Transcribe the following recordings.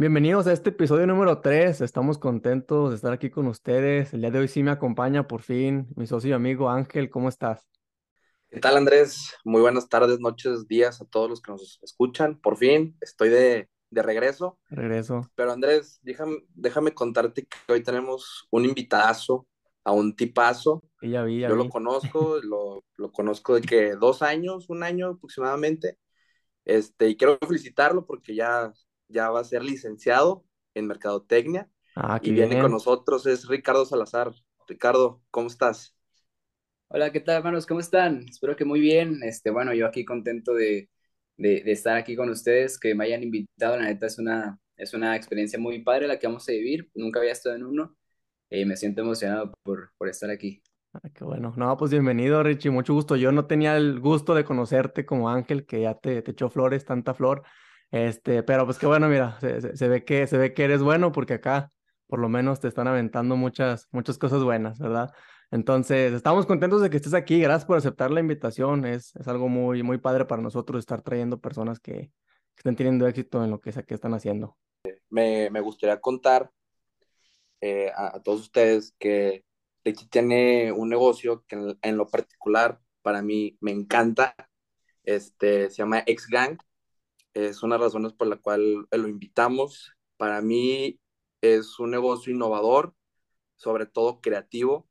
Bienvenidos a este episodio número 3. Estamos contentos de estar aquí con ustedes. El día de hoy sí me acompaña por fin mi socio y amigo Ángel. ¿Cómo estás? ¿Qué tal, Andrés? Muy buenas tardes, noches, días a todos los que nos escuchan. Por fin estoy de, de regreso. Regreso. Pero Andrés, déjame, déjame contarte que hoy tenemos un invitadazo, a un tipazo. Y ya vi, ya Yo vi. lo conozco, lo, lo conozco de que dos años, un año aproximadamente. Este, y quiero felicitarlo porque ya, ya va a ser licenciado en Mercadotecnia Ah, y viene con nosotros, es Ricardo Salazar. Ricardo, ¿cómo estás? Hola, ¿qué tal, hermanos? ¿Cómo están? Espero que muy bien. Este, bueno, yo aquí contento de, de, de estar aquí con ustedes, que me hayan invitado. La neta es una, es una experiencia muy padre la que vamos a vivir. Nunca había estado en uno y me siento emocionado por, por estar aquí. Ah, qué bueno. No, pues bienvenido, Richie. Mucho gusto. Yo no tenía el gusto de conocerte como Ángel, que ya te, te echó flores, tanta flor. Este, pero pues qué bueno, mira, se, se- ve que, se ve que eres bueno porque acá por lo menos te están aventando muchas, muchas cosas buenas, ¿verdad? Entonces, estamos contentos de que estés aquí. Gracias por aceptar la invitación. Es, es algo muy, muy padre para nosotros estar trayendo personas que, que estén teniendo éxito en lo que que están haciendo. Me, me gustaría contar eh, a, todos ustedes que Richie tiene un negocio que en, en lo particular para mí me encanta. Este, se llama X Gang. Es una de las razones por la cual lo invitamos. Para mí es un negocio innovador, sobre todo creativo.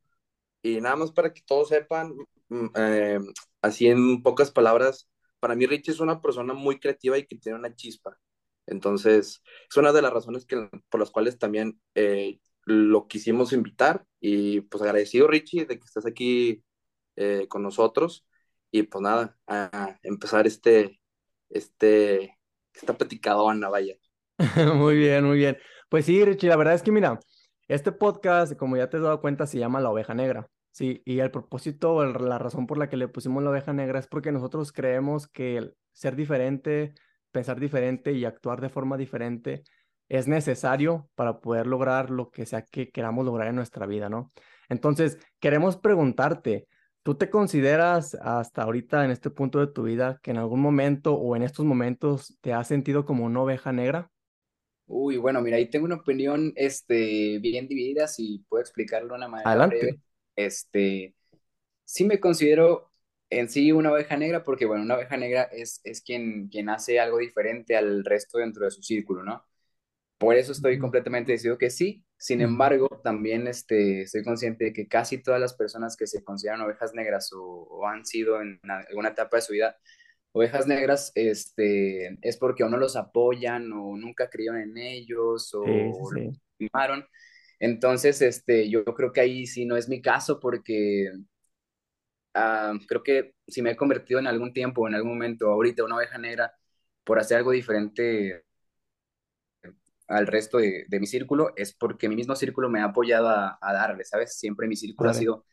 Y nada más para que todos sepan, mm, eh, así en pocas palabras, para mí Richie es una persona muy creativa y que tiene una chispa. Entonces, es una de las razones que, por las cuales también eh, lo quisimos invitar. Y pues agradecido, Richie, de que estés aquí eh, con nosotros. Y pues nada, a empezar este, este, esta platicadona, vaya. Muy bien, muy bien. Pues sí, Richie, la verdad es que mira, este podcast, como ya te has dado cuenta, se llama La Oveja Negra. Sí, y el propósito, la razón por la que le pusimos la oveja negra es porque nosotros creemos que ser diferente, pensar diferente y actuar de forma diferente es necesario para poder lograr lo que sea que queramos lograr en nuestra vida, ¿no? Entonces, queremos preguntarte, ¿tú te consideras hasta ahorita en este punto de tu vida que en algún momento o en estos momentos te has sentido como una oveja negra? Uy, bueno, mira, ahí tengo una opinión este, bien dividida, si puedo explicarlo de una manera breve. Adelante. Este, sí me considero en sí una oveja negra porque, bueno, una oveja negra es, es quien, quien hace algo diferente al resto dentro de su círculo, ¿no? Por eso estoy completamente decidido que sí. Sin embargo, también este, estoy consciente de que casi todas las personas que se consideran ovejas negras o, o han sido en alguna etapa de su vida ovejas negras, este, es porque o no los apoyan o nunca creyeron en ellos Sí, sí, o los sí. lastimaron. Entonces, este, yo creo que ahí sí no es mi caso porque ah, creo que si me he convertido en algún tiempo, en algún momento, ahorita una oveja negra, por hacer algo diferente al resto de, de mi círculo, es porque mi mismo círculo me ha apoyado a, a darle, ¿sabes? Siempre mi círculo ha sido,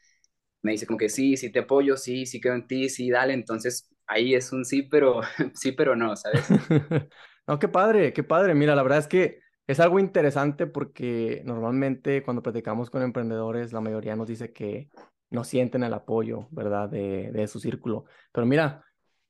me dice como que sí, sí te apoyo, sí, sí creo en ti, sí, dale. Entonces ahí es un sí, pero sí, pero no, ¿sabes? No, qué padre, qué padre. Mira, la verdad es que es algo interesante porque normalmente cuando platicamos con emprendedores, la mayoría nos dice que no sienten el apoyo, ¿verdad? De, de su círculo. Pero mira,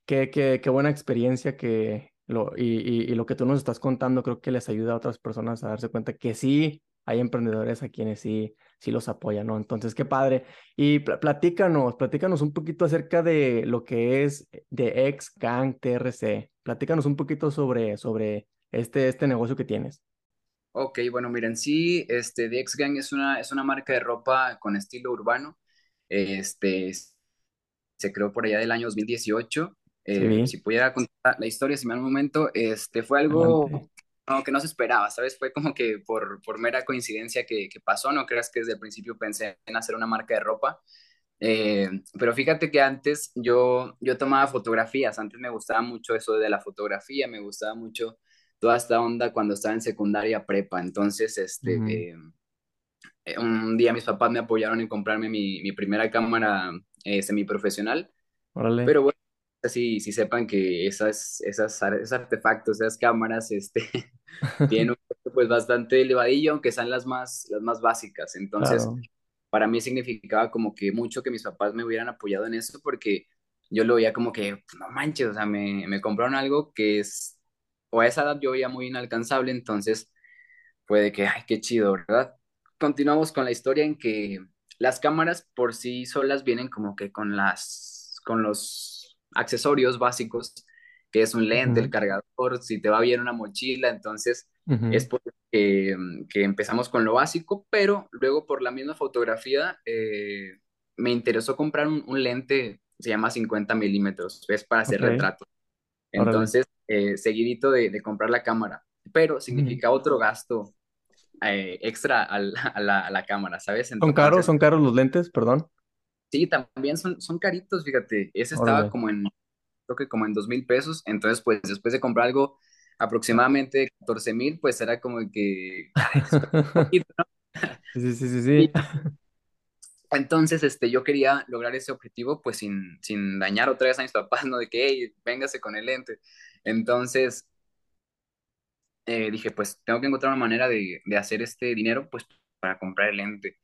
qué, qué, qué buena experiencia que y, y, lo que tú nos estás contando creo que les ayuda a otras personas a darse cuenta que sí hay emprendedores a quienes sí, sí los apoyan, ¿no? Entonces, qué padre. Y pl- platícanos, platícanos un poquito acerca de lo que es de Ex Gang TRC. Platícanos un poquito sobre, sobre este, este negocio que tienes. Ok, bueno, miren, sí, este, The X Gang es una, es una marca de ropa con estilo urbano. Este, se creó por allá del año 2018. Sí, Eh, vi. si pudiera contar la historia, si me da un momento, este, fue Adelante. algo no, que no se esperaba, ¿sabes? Fue como que por, por mera coincidencia que, que pasó, no creas que desde el principio pensé en hacer una marca de ropa. Eh, pero fíjate que antes yo, yo tomaba fotografías, antes me gustaba mucho eso de la fotografía, me gustaba mucho toda esta onda cuando estaba en secundaria prepa. Entonces, este, eh, eh, un día mis papás me apoyaron en comprarme mi, mi primera cámara eh, semiprofesional, Órale. pero bueno, sí, sí sepan que esas, esas, esos artefactos, esas cámaras, este, tienen un costo pues bastante elevadillo, aunque sean las más, las más básicas. Entonces, Claro. para mí significaba como que mucho que mis papás me hubieran apoyado en eso, porque yo lo veía como que, "Pues, no manches, o sea, me, me compraron algo que es, o a esa edad yo veía muy inalcanzable, entonces fue de que, ay, qué chido, ¿verdad? Continuamos con la historia en que las cámaras por sí solas vienen como que con las, con los accesorios básicos, que es un lente, el Ujú, cargador, si te va bien una mochila, entonces es ujú. por que, empezamos con lo básico, pero luego por la misma fotografía eh, me interesó comprar un, un lente, se llama 50 milímetros, es para hacer Ok, retratos. Entonces, eh, seguidito de, de comprar la cámara, pero significa otro gasto eh, extra al- a la, a la cámara, ¿sabes? ¿Son caros? Entonces, ¿Son caros los lentes? Perdón. Sí, también son, son caritos, fíjate, ese estaba como en, creo que como en dos mil pesos, entonces pues después de comprar algo aproximadamente catorce mil, pues era como que, un poquito, ¿no? Sí, sí, sí, sí. entonces, este, yo quería lograr ese objetivo, pues sin, sin dañar otra vez a mis papás, ¿no? De que, hey, véngase con el lente. Entonces, eh, dije, pues tengo que encontrar una manera de, de hacer este dinero, pues para comprar el lente.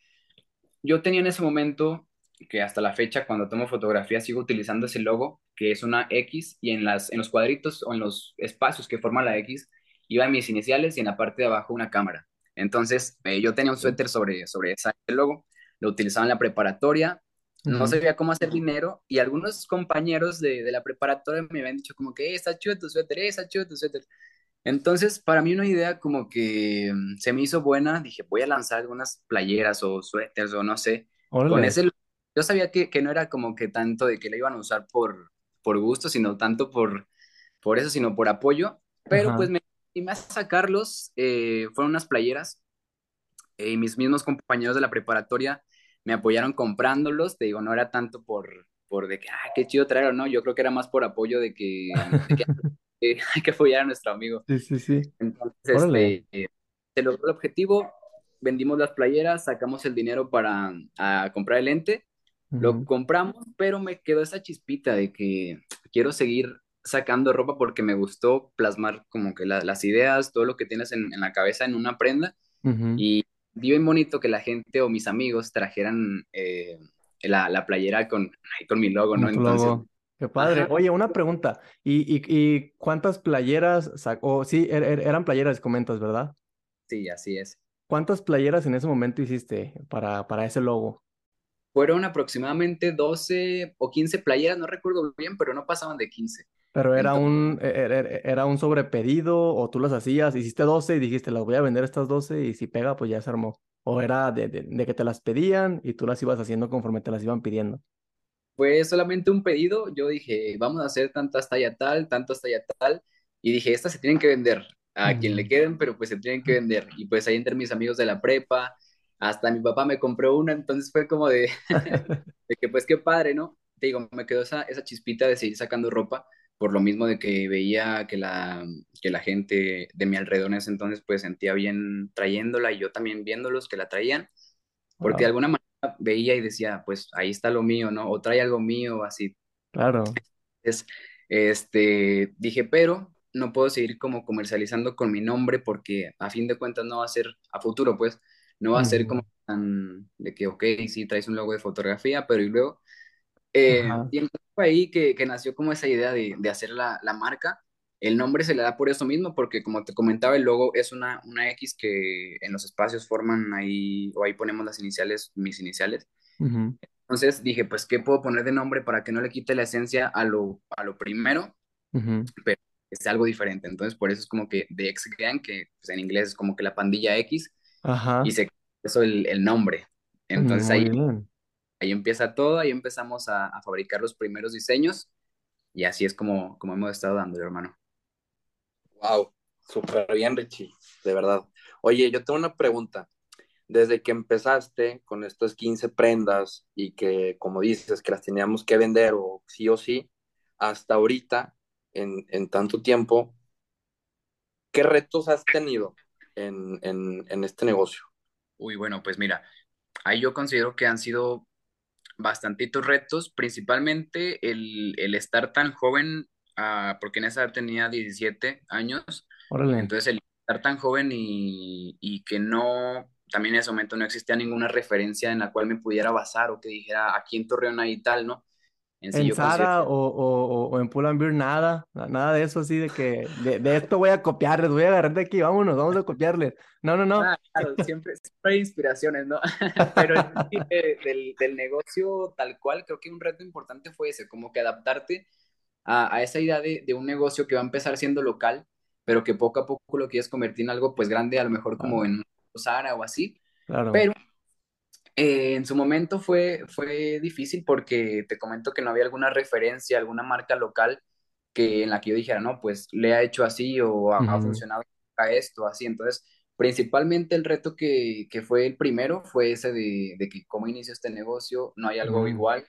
Yo tenía en ese momento, que hasta la fecha, cuando tomo fotografías, sigo utilizando ese logo, que es una X, y en, las, en los cuadritos o en los espacios que forman la X, iban mis iniciales y en la parte de abajo una cámara. Entonces, eh, yo tenía un suéter sobre, sobre ese logo, lo utilizaba en la preparatoria, no Ujú. sabía cómo hacer dinero, y algunos compañeros de, de la preparatoria me habían dicho como que, "Eh, está chido tu suéter, eh, está chido tu suéter. Entonces, para mí una idea como que mm, se me hizo buena, dije, voy a lanzar algunas playeras o suéteres o no sé, con Órale. ese, yo sabía que, que no era como que tanto de que lo iban a usar por, por gusto, sino tanto por, por eso, sino por apoyo, pero pues Ajá. me animé a sacarlos, eh, fueron unas playeras eh, y mis mismos compañeros de la preparatoria me apoyaron comprándolos, te digo, no era tanto por, por de que, ah, qué chido traerlo, no, yo creo que era más por apoyo de que, de que eh, hay que apoyar a nuestro amigo. Sí, sí, sí. Entonces, Órale. este, eh, se logró el objetivo, vendimos las playeras, sacamos el dinero para a comprar el lo compramos, pero me quedó esa chispita de que quiero seguir sacando ropa porque me gustó plasmar como que la- las ideas, todo lo que tienes en, en la cabeza en una prenda y vi bien bonito que la gente o mis amigos trajeran eh, la, la playera con, con mi logo, ¿no? Entonces, logo. Qué padre. ajá, Oye, una pregunta. ¿Y, y, y cuántas playeras sacó? Sí, er- er- eran playeras, comentas, ¿verdad? sí, así es. ¿Cuántas playeras en ese momento hiciste para, para ese logo? Fueron aproximadamente 12 o 15 playeras, no recuerdo bien, pero no pasaban de 15. Pero era Entonces, un, e- e- e- era un sobrepedido o tú las hacías, hiciste 12 y dijiste, las voy a vender estas 12 y si pega, pues ya se armó. O era de, de, de que te las pedían y tú las ibas haciendo conforme te las iban pidiendo. fue solamente un pedido. Yo dije, vamos a hacer tantas talla tal, tantas talla tal. Y dije, estas se tienen que vender a quien le queden, pero pues se tienen que vender. Y pues ahí entre mis amigos de la prepa, hasta mi papá me compró una, entonces fue como de, de que pues qué padre, ¿no? Te digo, me quedó esa, esa chispita de seguir sacando ropa, por lo mismo de que veía que la, que la gente de mi alrededor en ese entonces pues sentía bien trayéndola y yo también viéndolos que la traían, porque de alguna manera veía y decía, pues ahí está lo mío, ¿no? O trae algo mío, así. claro. Es, este, dije, pero no puedo seguir como comercializando con mi nombre porque a fin de cuentas no va a ser a futuro, pues, no va a ser como tan de que, ok, sí, traes un logo de fotografía, pero y luego eh, y fue ahí que, que nació como esa idea de, de hacer la, la marca. El nombre se le da por eso mismo, porque como te comentaba, el logo es una, una X que en los espacios forman ahí, o ahí ponemos las iniciales, mis iniciales. Ujú. Entonces dije, pues, ¿qué puedo poner de nombre para que no le quite la esencia a lo, a lo primero, Ujú. pero que sea algo diferente? Entonces, por eso es como que The X Gang, que pues, en inglés es como que la pandilla X, y Ajá. se eso el, el nombre. Entonces Muy ahí, bien. ahí empieza todo, ahí empezamos a, a fabricar los primeros diseños Y así es como, como hemos estado dando, hermano. Wow, súper bien, Richie, de verdad. Oye, yo tengo una pregunta. Desde que empezaste con estas 15 prendas y que, como dices, que las teníamos que vender o sí o sí, hasta ahorita, en, en tanto tiempo, ¿qué retos has tenido en, en, en este negocio? Uy, bueno, pues mira, ahí yo considero que han sido bastantitos retos, principalmente el, el estar tan joven, ah, porque en esa edad tenía 17 años, Órale. entonces el estar tan joven y, y que no, también en ese momento no existía ninguna referencia en la cual me pudiera basar o que dijera aquí en Torreón hay tal, ¿no? En En Zara o, o, o en Pull&Bear nada, nada de eso así de que de, de, esto voy a copiarles, voy a agarrar de aquí, vámonos, vamos a copiarles. No, no, no. Ah, claro, siempre, siempre, hay inspiraciones, ¿no? Pero de, del, del, negocio tal cual, creo que un reto importante fue ese, como que adaptarte a, a esa idea de, de, un negocio que va a empezar siendo local, pero que poco a poco lo quieres convertir en algo pues grande, a lo mejor como en Zara o así. Claro. Pero eh, en su momento fue, fue difícil porque te comento que no había alguna referencia, alguna marca local que en la que yo dijera, no, pues le ha hecho así o ha, uh -huh. ha funcionado a esto, así. Entonces, principalmente el reto que, que fue el primero fue ese de, de, que cómo inicio este negocio, no hay algo uh -huh. igual,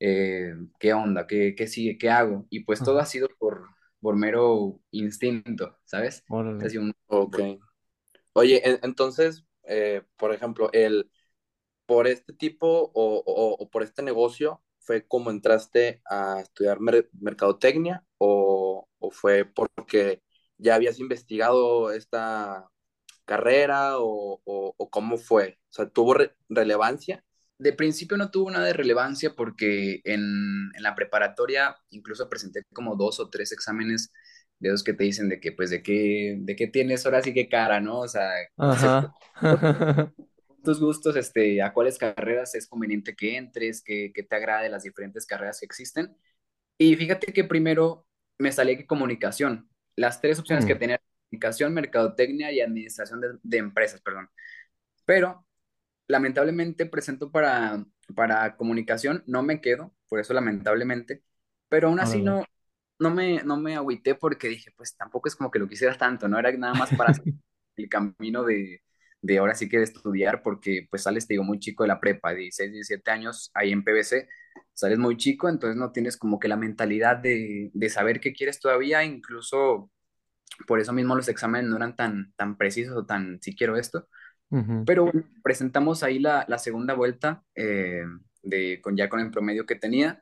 eh, qué onda, qué, qué sigue, qué hago. Y pues uh -huh. todo ha sido por, por mero instinto, ¿sabes? Así un... Ok. Oye, entonces, eh, por ejemplo, el por este tipo o, o, o, por este negocio fue como entraste a estudiar mer mercadotecnia o, o, fue porque ya habías investigado esta carrera o, o cómo fue? O sea, ¿tuvo re relevancia? De principio no tuvo nada de relevancia porque en, en, la preparatoria incluso presenté como dos o tres exámenes de esos que te dicen de que pues de qué, de qué tienes ahora sí que cara, ¿no? O sea, Ajá. tus gustos, este, a cuáles carreras es conveniente que entres, que, que te agrade las diferentes carreras que existen. Y fíjate que primero me salí que comunicación. Las tres opciones mm. que tenía, comunicación, mercadotecnia y administración de, de, empresas, perdón. Pero lamentablemente presento para, para comunicación, no me quedo, por eso lamentablemente, pero aún así no, no, me, no me agüité porque dije, pues tampoco es como que lo quisiera tanto, no era nada más para el camino de, de ahora sí que de estudiar, porque pues sales, te digo, muy chico de la prepa, 16, 17 años, ahí en PBC, sales muy chico, entonces no tienes como que la mentalidad de, de saber qué quieres todavía, incluso por eso mismo los exámenes no eran tan, tan precisos o tan, si quiero esto, uh -huh. pero presentamos ahí la, la segunda vuelta, eh, de, con, ya con el promedio que tenía,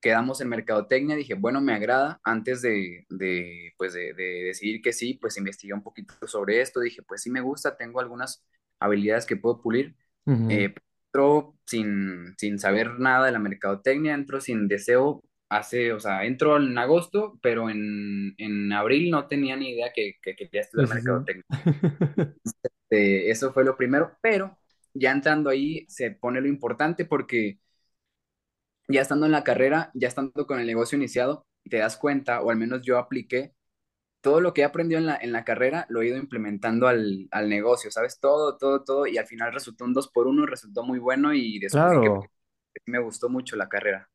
quedamos en mercadotecnia, dije, bueno, me agrada, antes de, de pues de, de, decidir que sí, pues investigué un poquito sobre esto, dije, pues sí me gusta, tengo algunas habilidades que puedo pulir, uh -huh. eh, entro sin, sin saber nada de la mercadotecnia, entro sin deseo, hace, o sea, entro en agosto, pero en, en abril no tenía ni idea que, que quería estudiar uh -huh. mercadotecnia. este, eso fue lo primero, pero ya entrando ahí se pone lo importante porque ya estando en la carrera, ya estando con el negocio iniciado, te das cuenta, o al menos yo apliqué, todo lo que he aprendido en la, en la carrera lo he ido implementando al, al negocio, ¿sabes? Todo, todo, todo, y al final resultó un 2 por 1 resultó muy bueno y después claro. que me gustó mucho la carrera.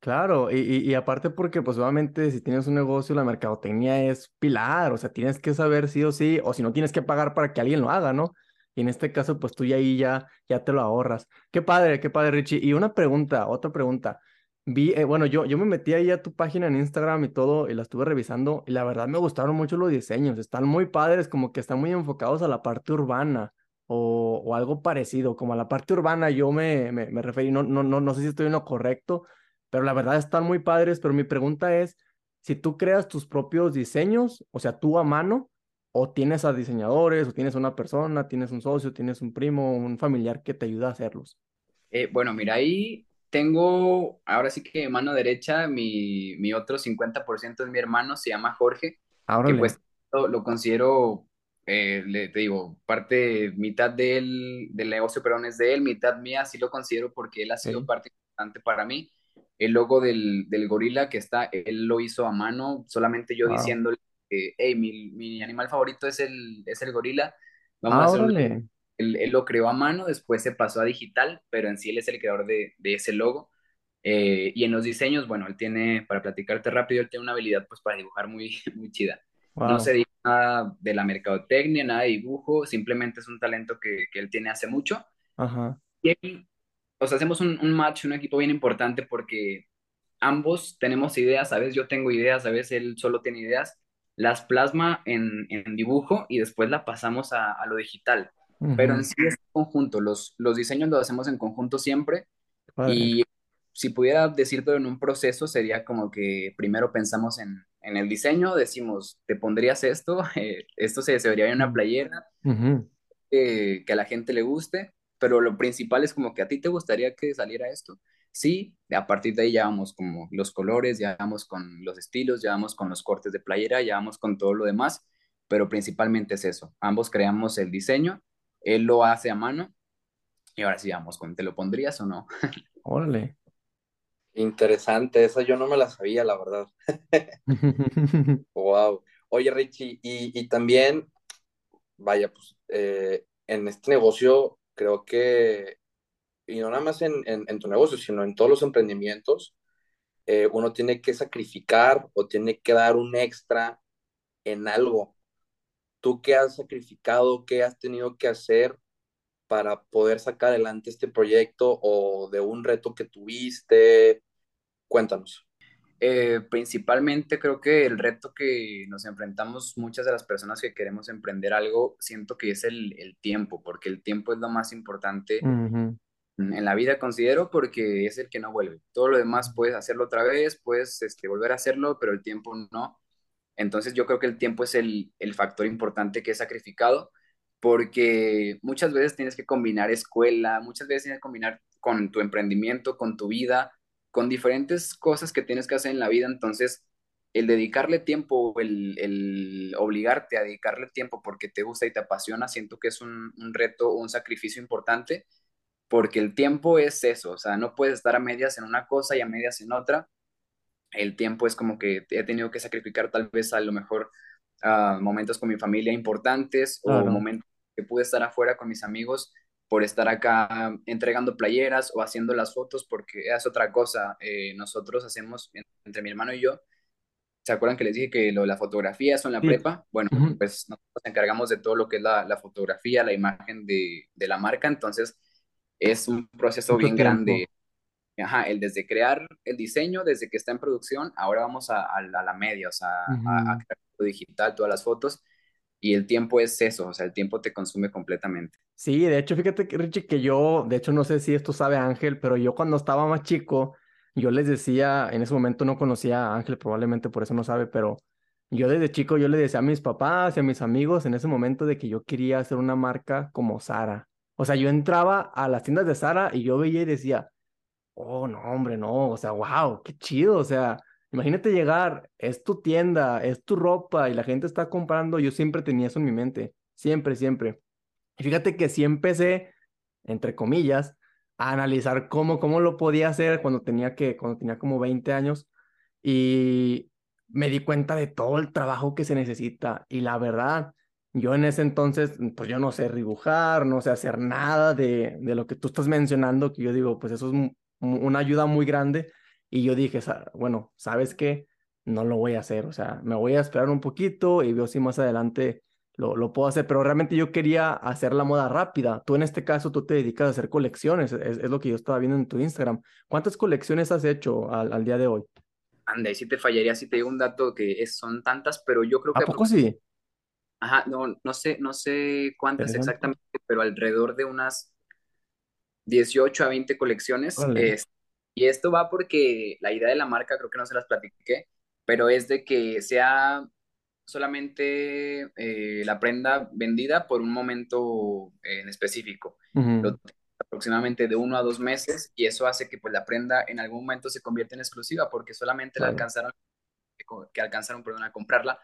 Claro, y, y, y, aparte porque pues obviamente si tienes un negocio la mercadotecnia es pilar, o sea, tienes que saber sí o sí, o si no tienes que pagar para que alguien lo haga, ¿no? Y en este caso, pues tú ya ahí ya, ya te lo ahorras. Qué padre, qué padre, Richie. Y una pregunta, otra pregunta. Vi, eh, bueno, yo, yo me metí ahí a tu página en Instagram y todo, y la estuve revisando, y la verdad me gustaron mucho los diseños. Están muy padres, como que están muy enfocados a la parte urbana. O, o algo parecido, como a la parte urbana yo me, me, me referí, no, no, no, no sé si estoy en lo correcto, pero la verdad están muy padres, pero mi pregunta es, si tú creas tus propios diseños, o sea, tú a mano, o tienes a diseñadores, o tienes una persona, tienes un socio, tienes un primo, un familiar que te ayuda a hacerlos. Eh, bueno, mira, ahí tengo, ahora sí que mano derecha, mi, mi otro 50% es mi hermano, se llama Jorge, Ahora que pues lo, lo considero, eh, le, te digo, parte, mitad de él, del negocio, perdón, es de él, mitad mía, sí lo considero porque él ha sido sí. parte importante para mí. El logo del, del gorila que está, él lo hizo a mano, solamente yo wow. diciéndole que, hey, mi, mi, animal favorito es el, es el gorila, vamos ah, a órale. Él, él, lo creó a mano, después se pasó a digital, pero en sí él es el creador de, de ese logo. Eh, y en los diseños, bueno, él tiene, para platicarte rápido, él tiene una habilidad pues para dibujar muy, muy chida. Wow. No se dice nada de la mercadotecnia, nada de dibujo, simplemente es un talento que, que él tiene hace mucho. Ajá. Y él, o sea, hacemos un, un match, un equipo bien importante porque ambos tenemos ideas, a veces yo tengo ideas, a veces él solo tiene ideas, las plasma en, en dibujo y después la pasamos a, a lo digital. Uh -huh. Pero en sí es conjunto, los, los diseños los hacemos en conjunto siempre vale. y si pudiera decirlo en un proceso sería como que primero pensamos en, en el diseño, decimos, te pondrías esto, eh, esto se, se vería en una playera, uh -huh. eh, que a la gente le guste, pero lo principal es como que a ti te gustaría que saliera esto. Sí, a partir de ahí ya vamos como los colores, ya vamos con los estilos, ya vamos con los cortes de playera, ya vamos con todo lo demás, pero principalmente es eso. Ambos creamos el diseño, él lo hace a mano y ahora sí vamos con, ¿te lo pondrías o no? Órale. Interesante, esa yo no me la sabía, la verdad. wow. Oye, Richie, y, también, vaya, pues eh, en este negocio creo que, y no nada más en, tu negocio, sino en todos los emprendimientos, eh, uno tiene que sacrificar o tiene que dar un extra en algo. ¿Tú qué has sacrificado, qué has tenido que hacer para poder sacar adelante este proyecto o de un reto que tuviste? Cuéntanos. Eh, principalmente creo que el reto que nos enfrentamos muchas de las personas que queremos emprender algo, siento que es el, tiempo, porque el tiempo es lo más importante en la vida, considero, porque es el que no vuelve. Todo lo demás puedes hacerlo otra vez, puedes este, volver a hacerlo, pero el tiempo no. Entonces yo creo que el tiempo es el, el factor importante que he sacrificado, porque muchas veces tienes que combinar escuela, muchas veces tienes que combinar con tu emprendimiento, con tu vida con diferentes cosas que tienes que hacer en la vida, entonces el dedicarle tiempo, el, el obligarte a dedicarle tiempo porque te gusta y te apasiona, siento que es un, un reto, un sacrificio importante, porque el tiempo es eso, o sea, no puedes estar a medias en una cosa y a medias en otra. El tiempo es como que he tenido que sacrificar tal vez a lo mejor uh, momentos con mi familia importantes o momentos que pude estar afuera con mis amigos por estar acá entregando playeras o haciendo las fotos, porque es otra cosa. Eh, nosotros hacemos, entre mi hermano y yo, ¿se acuerdan que les dije que lo de la fotografía es en la prepa? Bueno, pues nos encargamos de todo lo que es la, la fotografía, la imagen de, de, la marca, entonces es un proceso bien grande. Ajá, el desde crear el diseño, desde que está en producción, ahora vamos a, a, la media, o sea, a, a crear digital, todas las fotos, y el tiempo es eso, o sea, el tiempo te consume completamente. Sí, de hecho, fíjate, Richie, que yo, de hecho, no sé si esto sabe Ángel, pero yo cuando estaba más chico, yo les decía, en ese momento no conocía a Ángel, probablemente por eso no sabe, pero yo desde chico yo le decía a mis papás y a mis amigos en ese momento de que yo quería hacer una marca como Sara. O sea, yo entraba a las tiendas de Sara y yo veía y decía, oh, no, hombre, no, o sea, wow, qué chido, o sea, Imagínate llegar, es tu tienda, es tu ropa y la gente está comprando. Yo siempre tenía eso en mi mente, siempre, siempre. Y fíjate que sí empecé, entre comillas, a analizar cómo, cómo lo podía hacer cuando tenía que, cuando tenía como 20 años y me di cuenta de todo el trabajo que se necesita. Y la verdad, yo en ese entonces, pues yo no sé dibujar, no sé hacer nada de, de lo que tú estás mencionando, que yo digo, pues eso es una ayuda muy grande y yo dije, bueno, ¿sabes qué? No lo voy a hacer, o sea, me voy a esperar un poquito y veo si más adelante lo, lo puedo hacer, pero realmente yo quería hacer la moda rápida. Tú en este caso, tú te dedicas a hacer colecciones, es, lo que yo estaba viendo en tu Instagram. ¿Cuántas colecciones has hecho al, al día de hoy? Anda, y si te fallaría si te digo un dato que es, son tantas, pero yo creo que... ¿A poco sí? Ajá, no, no sé, no sé cuántas exactamente, pero alrededor de unas 18 a 20 colecciones. Y esto va porque la idea de la marca, creo que no se las platiqué, pero es de que sea solamente eh, la prenda vendida por un momento en específico. aproximadamente de uno a dos meses y eso hace que pues la prenda en algún momento se convierta en exclusiva porque solamente la alcanzaron que alcanzaron perdón, a comprarla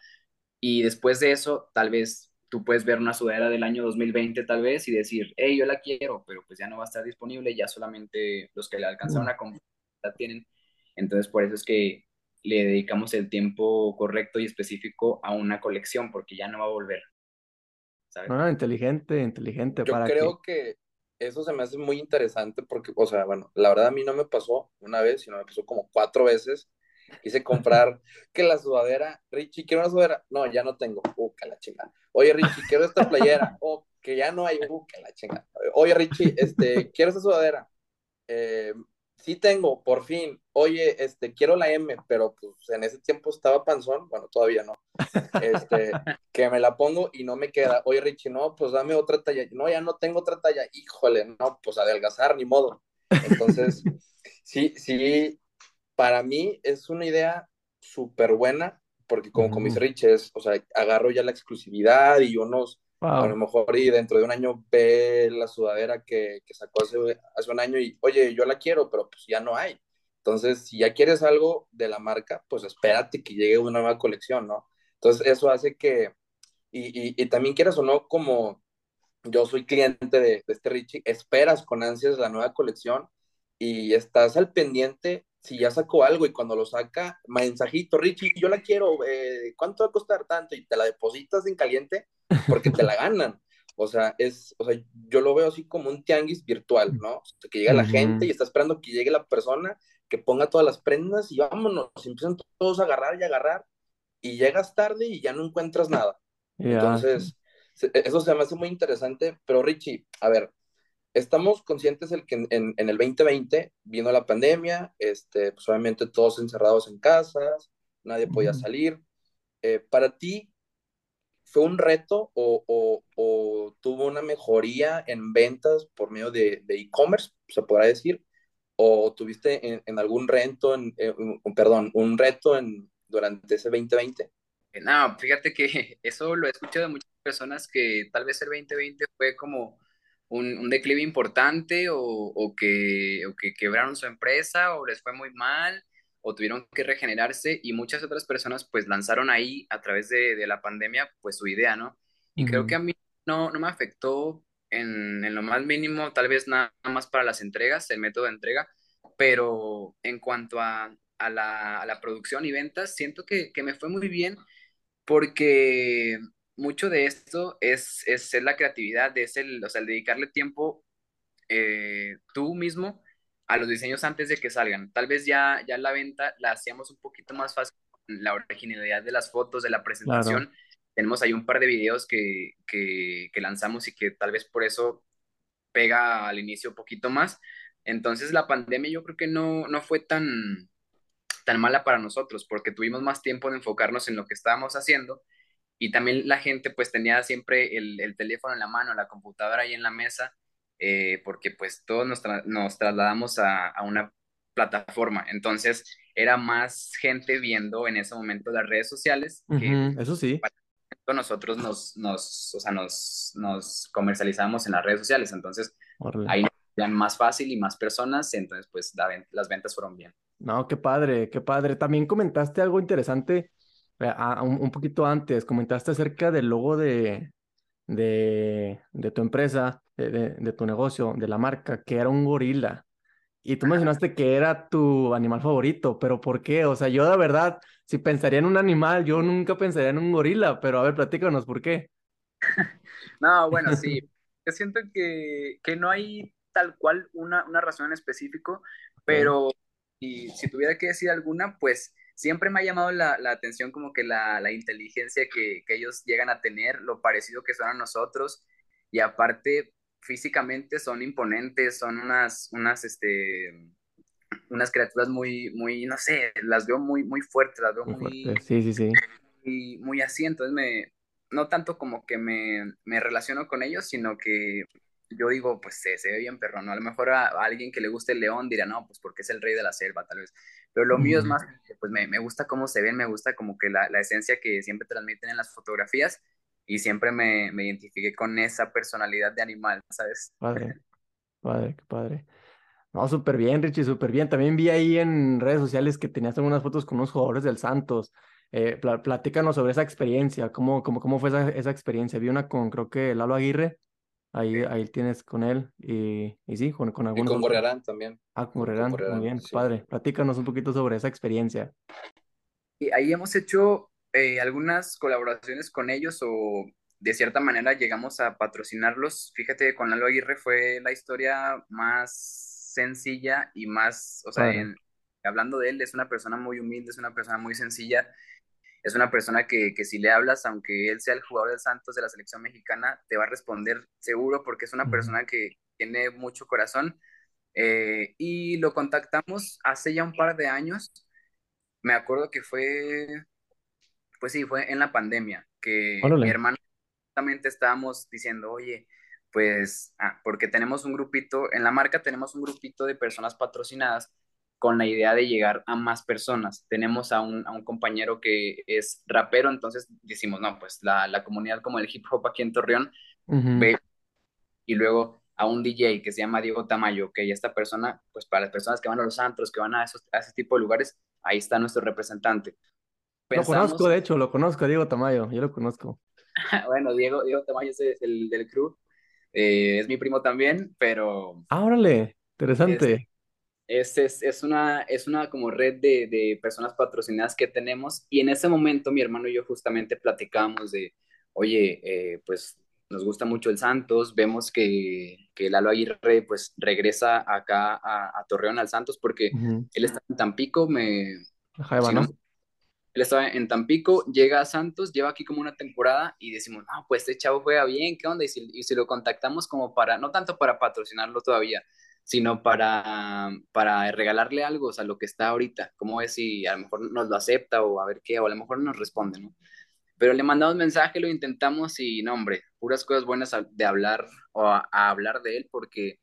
y después de eso tal vez tú puedes ver una sudadera del año 2020 tal vez y decir, hey, yo la quiero, pero pues ya no va a estar disponible, ya solamente los que la alcanzaron a comprar la tienen. Entonces, por eso es que le dedicamos el tiempo correcto y específico a una colección, porque ya no va a volver. Ah, inteligente, inteligente. Yo creo que... eso se me hace muy interesante porque, o sea, bueno, la verdad a mí no me pasó una vez, sino me pasó como cuatro veces Quise comprar que la sudadera, Richie, quiero una sudadera. No, ya no tengo. Uh, que la chingada. Oye, Richie, quiero esta playera. Oh, que ya no hay. Uh, que la chingada. Oye, Richie, este, quiero esta sudadera. Eh, sí tengo, por fin. Oye, este, quiero la M, pero pues en ese tiempo estaba panzón. Bueno, todavía no. Este, que me la pongo y no me queda. Oye, Richie, no, pues dame otra talla. No, ya no tengo otra talla. Híjole, no, pues adelgazar, ni modo. Entonces, sí, sí, para mí es una idea súper buena, porque como, con mis riches, o sea, agarro ya la exclusividad y unos A lo mejor y dentro de un año ve la sudadera que, que sacó hace, hace, un año y, oye, yo la quiero, pero pues ya no hay. Entonces, si ya quieres algo de la marca, pues espérate que llegue una nueva colección, ¿no? Entonces, eso hace que, y, y, y también quieras o no, como yo soy cliente de, de, este Richie, esperas con ansias la nueva colección y estás al pendiente si ya sacó algo y cuando lo saca, mensajito, Richie, yo la quiero, eh, ¿cuánto va a costar tanto? Y te la depositas en caliente porque te la ganan. O sea, es, o sea, yo lo veo así como un tianguis virtual, ¿no? O sea, que llega la gente y está esperando que llegue la persona, que ponga todas las prendas y vámonos, y empiezan todos a agarrar y agarrar, y llegas tarde y ya no encuentras nada. Entonces, eso se me hace muy interesante, pero Richie, a ver, estamos conscientes el que en, en, el 2020 vino la pandemia, este, pues obviamente todos encerrados en casas, nadie podía salir. Eh, para ti, ¿fue un reto o, o, o, tuvo una mejoría en ventas por medio de e-commerce, se podrá decir? ¿O tuviste en, en algún reto, en, perdón, un reto en, durante ese 2020? No, fíjate que eso lo he escuchado de muchas personas que tal vez el 2020 fue como un, declive importante o, que, que quebraron su empresa o les fue muy mal o tuvieron que regenerarse y muchas otras personas pues lanzaron ahí a través de, la pandemia pues su idea, ¿no? Y creo que a mí no, no me afectó en, en, lo más mínimo, tal vez nada más para las entregas, el método de entrega, pero en cuanto a, a, la, a la, producción y ventas, siento que, que me fue muy bien porque mucho de esto es, es, la creatividad, es el, o sea, el dedicarle tiempo eh, tú mismo a los diseños antes de que salgan. Tal vez ya, ya la venta la hacíamos un poquito más fácil con la originalidad de las fotos, de la presentación. Tenemos ahí un par de videos que, que, que, lanzamos y que tal vez por eso pega al inicio un poquito más. Entonces la pandemia yo creo que no, no fue tan, tan mala para nosotros porque tuvimos más tiempo de enfocarnos en lo que estábamos haciendo y también la gente pues tenía siempre el, teléfono en la mano, la computadora ahí en la mesa, eh, porque pues todos nos, nos trasladamos a, una plataforma. Entonces era más gente viendo en ese momento las redes sociales. que eso sí. Nosotros nos, nos, o sea, nos, nos comercializamos en las redes sociales. Entonces ahí ya más fácil y más personas. Entonces pues las ventas fueron bien. No, qué padre, qué padre. También comentaste algo interesante un, poquito antes, comentaste acerca del logo de, de, de tu empresa, de, de, tu negocio, de la marca, que era un gorila. Y tú mencionaste que era tu animal favorito, pero ¿por qué? O sea, yo de verdad, si pensaría en un animal, yo nunca pensaría en un gorila, pero a ver, platícanos, ¿por qué? No, bueno, sí. Yo siento que, que no hay tal cual una, una razón en específico, pero y si tuviera que decir alguna, pues siempre me ha llamado la, atención como que la, inteligencia que, ellos llegan a tener, lo parecido que son a nosotros, y aparte físicamente son imponentes, son unas, unas, este, unas criaturas muy, muy, no sé, las veo muy, muy fuertes, las veo muy, sí, sí, sí. Y muy así, entonces me, no tanto como que me, me relaciono con ellos, sino que yo digo, pues se, se ve bien perro, ¿no? A lo mejor a, alguien que le guste el león dirá, no, pues porque es el rey de la selva, tal vez. Pero lo mío es más, pues me, me, gusta cómo se ven, me gusta como que la, la, esencia que siempre transmiten en las fotografías y siempre me, me identifiqué con esa personalidad de animal, ¿sabes? Padre, padre, qué padre. No, súper bien, Richie, súper bien. También vi ahí en redes sociales que tenías algunas fotos con unos jugadores del Santos. Eh, platícanos sobre esa experiencia, ¿cómo, cómo, cómo fue esa, esa experiencia? Vi una con, creo que Lalo Aguirre Ahí, ahí tienes con él y, y sí, con, con algunos. Y con Gorriarán también. Ah, con Gorriarán, muy bien, padre. Platícanos un poquito sobre esa experiencia. Y ahí hemos hecho eh, algunas colaboraciones con ellos o de cierta manera llegamos a patrocinarlos. Fíjate, con Lalo Aguirre fue la historia más sencilla y más, o sea, hablando de él, es una persona muy humilde, es una persona muy sencilla es una persona que, que, si le hablas, aunque él sea el jugador del Santos de la selección mexicana, te va a responder seguro porque es una persona que tiene mucho corazón. Eh, y lo contactamos hace ya un par de años. Me acuerdo que fue, pues sí, fue en la pandemia, que mi hermano justamente estábamos diciendo, oye, pues, ah, porque tenemos un grupito, en la marca tenemos un grupito de personas patrocinadas con la idea de llegar a más personas. Tenemos a un, a un compañero que es rapero, entonces decimos, no, pues la, la comunidad como el hip hop aquí en Torreón ve y luego a un DJ que se llama Diego Tamayo, que esta persona, pues para las personas que van a los antros, que van a, esos, a ese tipo de lugares, ahí está nuestro representante. Lo conozco, de hecho, lo conozco, Diego Tamayo, yo lo conozco. bueno, Diego, Diego Tamayo es el del crew, eh, es mi primo también, pero... Ah, órale, interesante. Es, es, es, una, es una como red de, de, personas patrocinadas que tenemos y en ese momento mi hermano y yo justamente platicamos de, oye, eh, pues nos gusta mucho el Santos, vemos que, que Lalo Aguirre pues regresa acá a, a Torreón al Santos porque él está en Tampico, me... Ajá, ¿no? Él estaba en Tampico, llega a Santos, lleva aquí como una temporada y decimos, no, pues este chavo juega bien, ¿qué onda? Y si, y si lo contactamos como para, no tanto para patrocinarlo todavía, sino para, para regalarle algo, o sea, lo que está ahorita, como es si a lo mejor nos lo acepta o a ver qué, o a lo mejor nos responde, ¿no? Pero le mandamos mensaje, lo intentamos y no, hombre, puras cosas buenas de hablar o a, hablar de él porque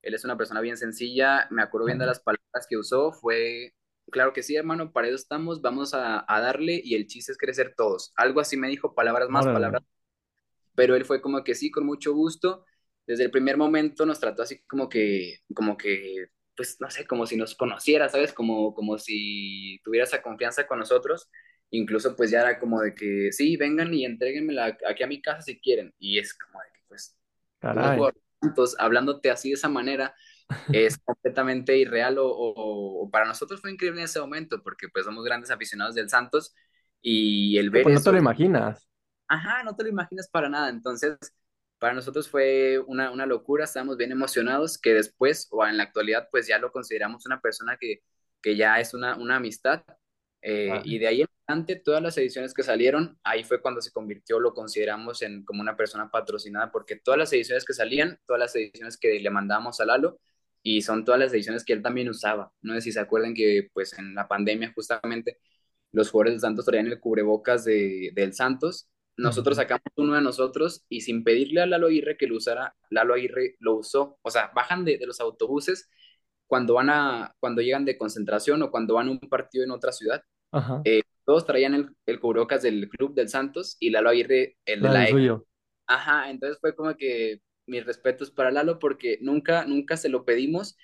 él es una persona bien sencilla, me acuerdo bien de las palabras que usó, fue, claro que sí, hermano, para eso estamos, vamos a, a darle y el chiste es crecer todos. Algo así me dijo, palabras más, palabras, pero él fue como que sí, con mucho gusto desde el primer momento nos trató así como que, como que, pues no sé, como si nos conociera, ¿sabes? Como, como si tuviera esa confianza con nosotros. Incluso pues ya era como de que, sí, vengan y entreguenmela aquí a mi casa si quieren. Y es como de que, pues, entonces, hablándote así de esa manera, es completamente irreal o, o, para nosotros fue increíble en ese momento porque pues somos grandes aficionados del Santos y el ver pues no te lo imaginas. Ajá, no te lo imaginas para nada. Entonces, para nosotros fue una, una locura, estábamos bien emocionados, que después o en la actualidad pues ya lo consideramos una persona que, que ya es una, una amistad. Eh, y de ahí en adelante, todas las ediciones que salieron, ahí fue cuando se convirtió, lo consideramos en, como una persona patrocinada, porque todas las ediciones que salían, todas las ediciones que le mandábamos a Lalo, y son todas las ediciones que él también usaba. No sé si se acuerdan que pues en la pandemia justamente los jugadores del Santos traían el cubrebocas de, del Santos nosotros sacamos uno de nosotros y sin pedirle a Lalo Aguirre que lo usara, Lalo Aguirre lo usó. O sea, bajan de, los autobuses cuando van a, cuando llegan de concentración o cuando van a un partido en otra ciudad. Eh, todos traían el, el cubrebocas del club del Santos y Lalo Aguirre el de la suyo. Ajá, entonces fue como que mis respetos para Lalo porque nunca, nunca se lo pedimos.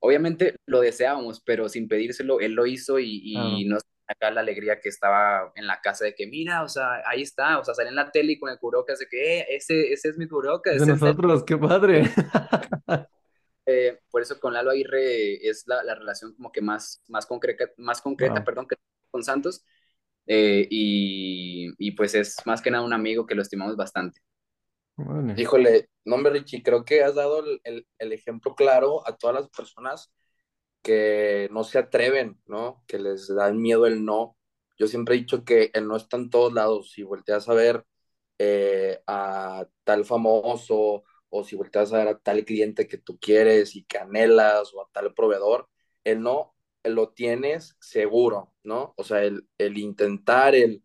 Obviamente lo deseábamos, pero sin pedírselo, él lo hizo y, y nos acá la alegría que estaba en la casa de que, mira, o sea, ahí está, o sea, salí en la tele y con el cubrebocas de que, eh, ese, ese es mi cubrebocas. De nosotros, qué padre. Eh, por eso con Lalo Aguirre es la, la, relación como que más, más concreta, más concreta perdón, que con Santos. Eh, y, y, pues es más que nada un amigo que lo estimamos bastante. Híjole, no, hombre, Richie, creo que has dado el, el, el ejemplo claro a todas las personas que no se atreven, ¿no? Que les da miedo el no. Yo siempre he dicho que el no está en todos lados. Si volteas a ver eh, a tal famoso o si volteas a ver a tal cliente que tú quieres y que anhelas o a tal proveedor, el no lo tienes seguro, ¿no? O sea, el, el intentar, el,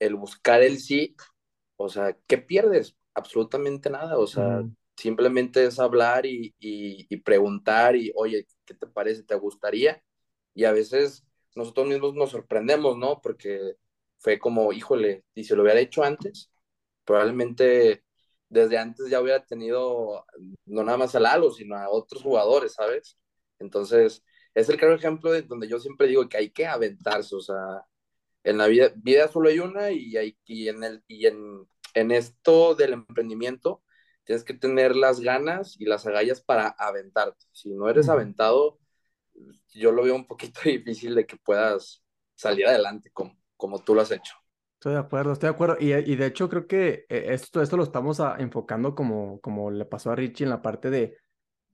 el buscar el sí, o sea, ¿qué pierdes? Absolutamente nada, o sea, simplemente es hablar y, y, preguntar y, oye, ¿qué te parece? ¿Te gustaría? Y a veces nosotros mismos nos sorprendemos, ¿no? Porque fue como, híjole, y si lo hubiera hecho antes, probablemente desde antes ya hubiera tenido no nada más a Lalo, sino a otros jugadores, ¿sabes? Entonces, es el claro ejemplo de donde yo siempre digo que hay que aventarse, o sea, en la vida, vida solo hay una y, hay, y, en, el, y en, en esto del emprendimiento tienes que tener las ganas y las agallas para aventarte. Si no eres aventado, yo lo veo un poquito difícil de que puedas salir adelante como, como tú lo has hecho. Estoy de acuerdo, estoy de acuerdo. Y, y de hecho creo que eh, esto, esto lo estamos enfocando como, como le pasó a Richie en la parte de,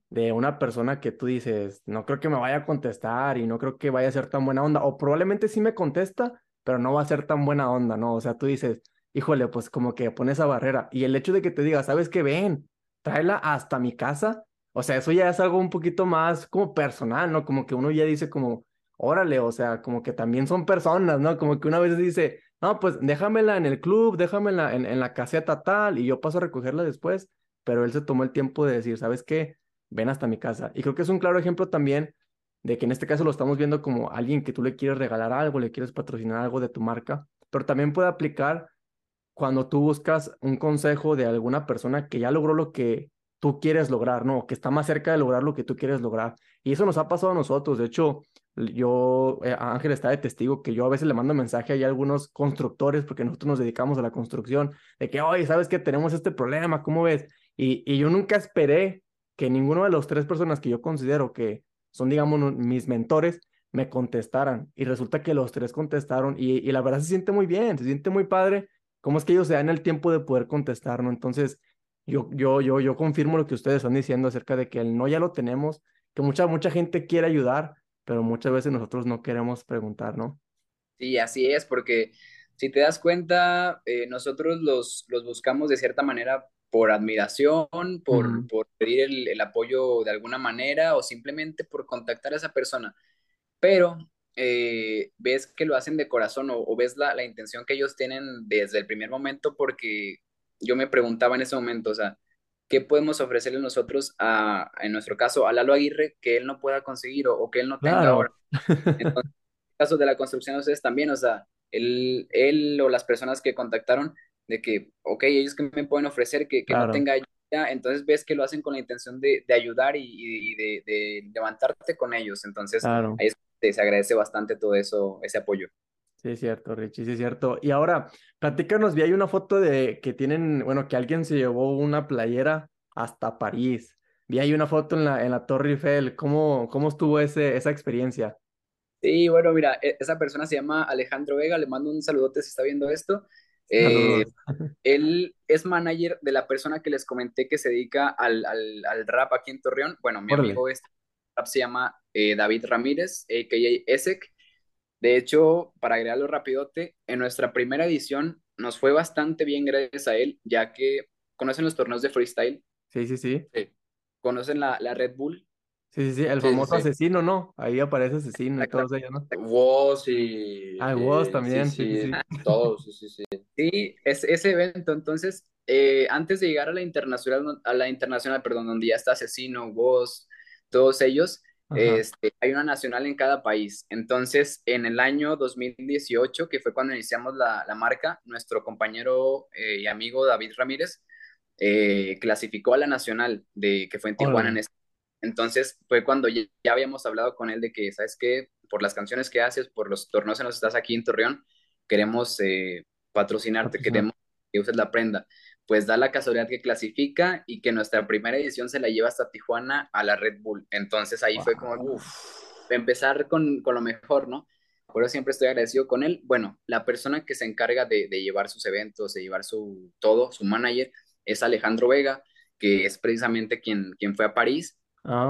de una persona que tú dices, no creo que me vaya a contestar y no creo que vaya a ser tan buena onda. O probablemente sí me contesta, pero no va a ser tan buena onda, ¿no? O sea, tú dices, híjole, pues como que pone esa barrera. Y el hecho de que te diga, ¿sabes qué? Ven, tráela hasta mi casa. O sea, eso ya es algo un poquito más como personal, ¿no? Como que uno ya dice como, órale, o sea, como que también son personas, ¿no? Como que una vez dice, no, pues déjamela en el club, déjamela en, en la caseta tal y yo paso a recogerla después. Pero él se tomó el tiempo de decir, ¿sabes qué? Ven hasta mi casa. Y creo que es un claro ejemplo también de que en este caso lo estamos viendo como alguien que tú le quieres regalar algo, le quieres patrocinar algo de tu marca, pero también puede aplicar cuando tú buscas un consejo de alguna persona que ya logró lo que tú quieres lograr, ¿no? Que está más cerca de lograr lo que tú quieres lograr. Y eso nos ha pasado a nosotros. De hecho, yo, eh, Ángel está de testigo que yo a veces le mando mensaje a algunos constructores, porque nosotros nos dedicamos a la construcción, de que, oye, ¿sabes que Tenemos este problema, ¿cómo ves? Y, y yo nunca esperé que ninguno de los tres personas que yo considero que son, digamos, mis mentores, me contestaran. Y resulta que los tres contestaron y, y la verdad se siente muy bien, se siente muy padre. ¿Cómo es que ellos se dan el tiempo de poder contestar, no? Entonces, yo, yo, yo, yo confirmo lo que ustedes están diciendo acerca de que el no ya lo tenemos, que mucha, mucha gente quiere ayudar, pero muchas veces nosotros no queremos preguntar, ¿no? Sí, así es, porque si te das cuenta, eh, nosotros los, los buscamos de cierta manera por admiración, por, por pedir el, el, apoyo de alguna manera o simplemente por contactar a esa persona. Pero eh, ves que lo hacen de corazón o, o ves la, la, intención que ellos tienen desde el primer momento porque yo me preguntaba en ese momento, o sea, ¿qué podemos ofrecerle nosotros a, en nuestro caso, a Lalo Aguirre que él no pueda conseguir o, o que él no tenga Claro. ahora? Entonces, en el caso de la construcción, ustedes también, o sea, él, él o las personas que contactaron, de que, ok, ellos que me pueden ofrecer que, que no tenga ayuda, entonces ves que lo hacen con la intención de, de ayudar y, y de, de levantarte con ellos, entonces claro. ahí es se agradece bastante todo eso, ese apoyo. Sí, es cierto, Richie, sí, es cierto. Y ahora, platícanos, vi ahí una foto de que tienen, bueno, que alguien se llevó una playera hasta París. Vi ahí una foto en la, en la Torre Eiffel. ¿Cómo, cómo estuvo ese, esa experiencia? Sí, bueno, mira, e- esa persona se llama Alejandro Vega, le mando un saludote si está viendo esto. Eh, él es manager de la persona que les comenté que se dedica al, al, al rap aquí en Torreón. Bueno, mi Órale. amigo este rap se llama eh, David Ramírez, a.k.a. Esek. De hecho, para agregarlo rapidote, en nuestra primera edición nos fue bastante bien gracias a él, ya que conocen los torneos de freestyle, Sí, sí, sí. Sí, conocen la, la Red Bull. Sí, sí, sí. El sí, famoso sí. asesino, ¿no? Ahí aparece asesino y todos ellos, ¿no? Woz y Ah, Woz eh, también, sí, sí, sí, sí. todos, sí, sí, sí. Sí, es, ese evento, entonces, eh, antes de llegar a la internacional, a la internacional, perdón, donde ya está Asesino, Woz, todos ellos, este, hay una nacional en cada país. Entonces, en el año 2018, que fue cuando iniciamos la, la marca, nuestro compañero eh, y amigo David Ramírez eh, clasificó a la nacional de, que fue en Tijuana en este. Entonces, fue cuando ya, ya habíamos hablado con él de que, ¿sabes qué? Por las canciones que haces, por los torneos en los que estás aquí en Torreón, queremos eh, patrocinarte, Patrocinar. queremos que uses la prenda. Pues da la casualidad que clasifica y que nuestra primera edición se la lleva hasta Tijuana a la Red Bull. Entonces ahí fue como Wow. Uf, empezar con, con lo mejor, ¿no? Por eso siempre estoy agradecido con él. Bueno, la persona que se encarga de, de llevar sus eventos, de llevar su todo, su manager, es Alejandro Vega, que es precisamente quien, quien fue a París,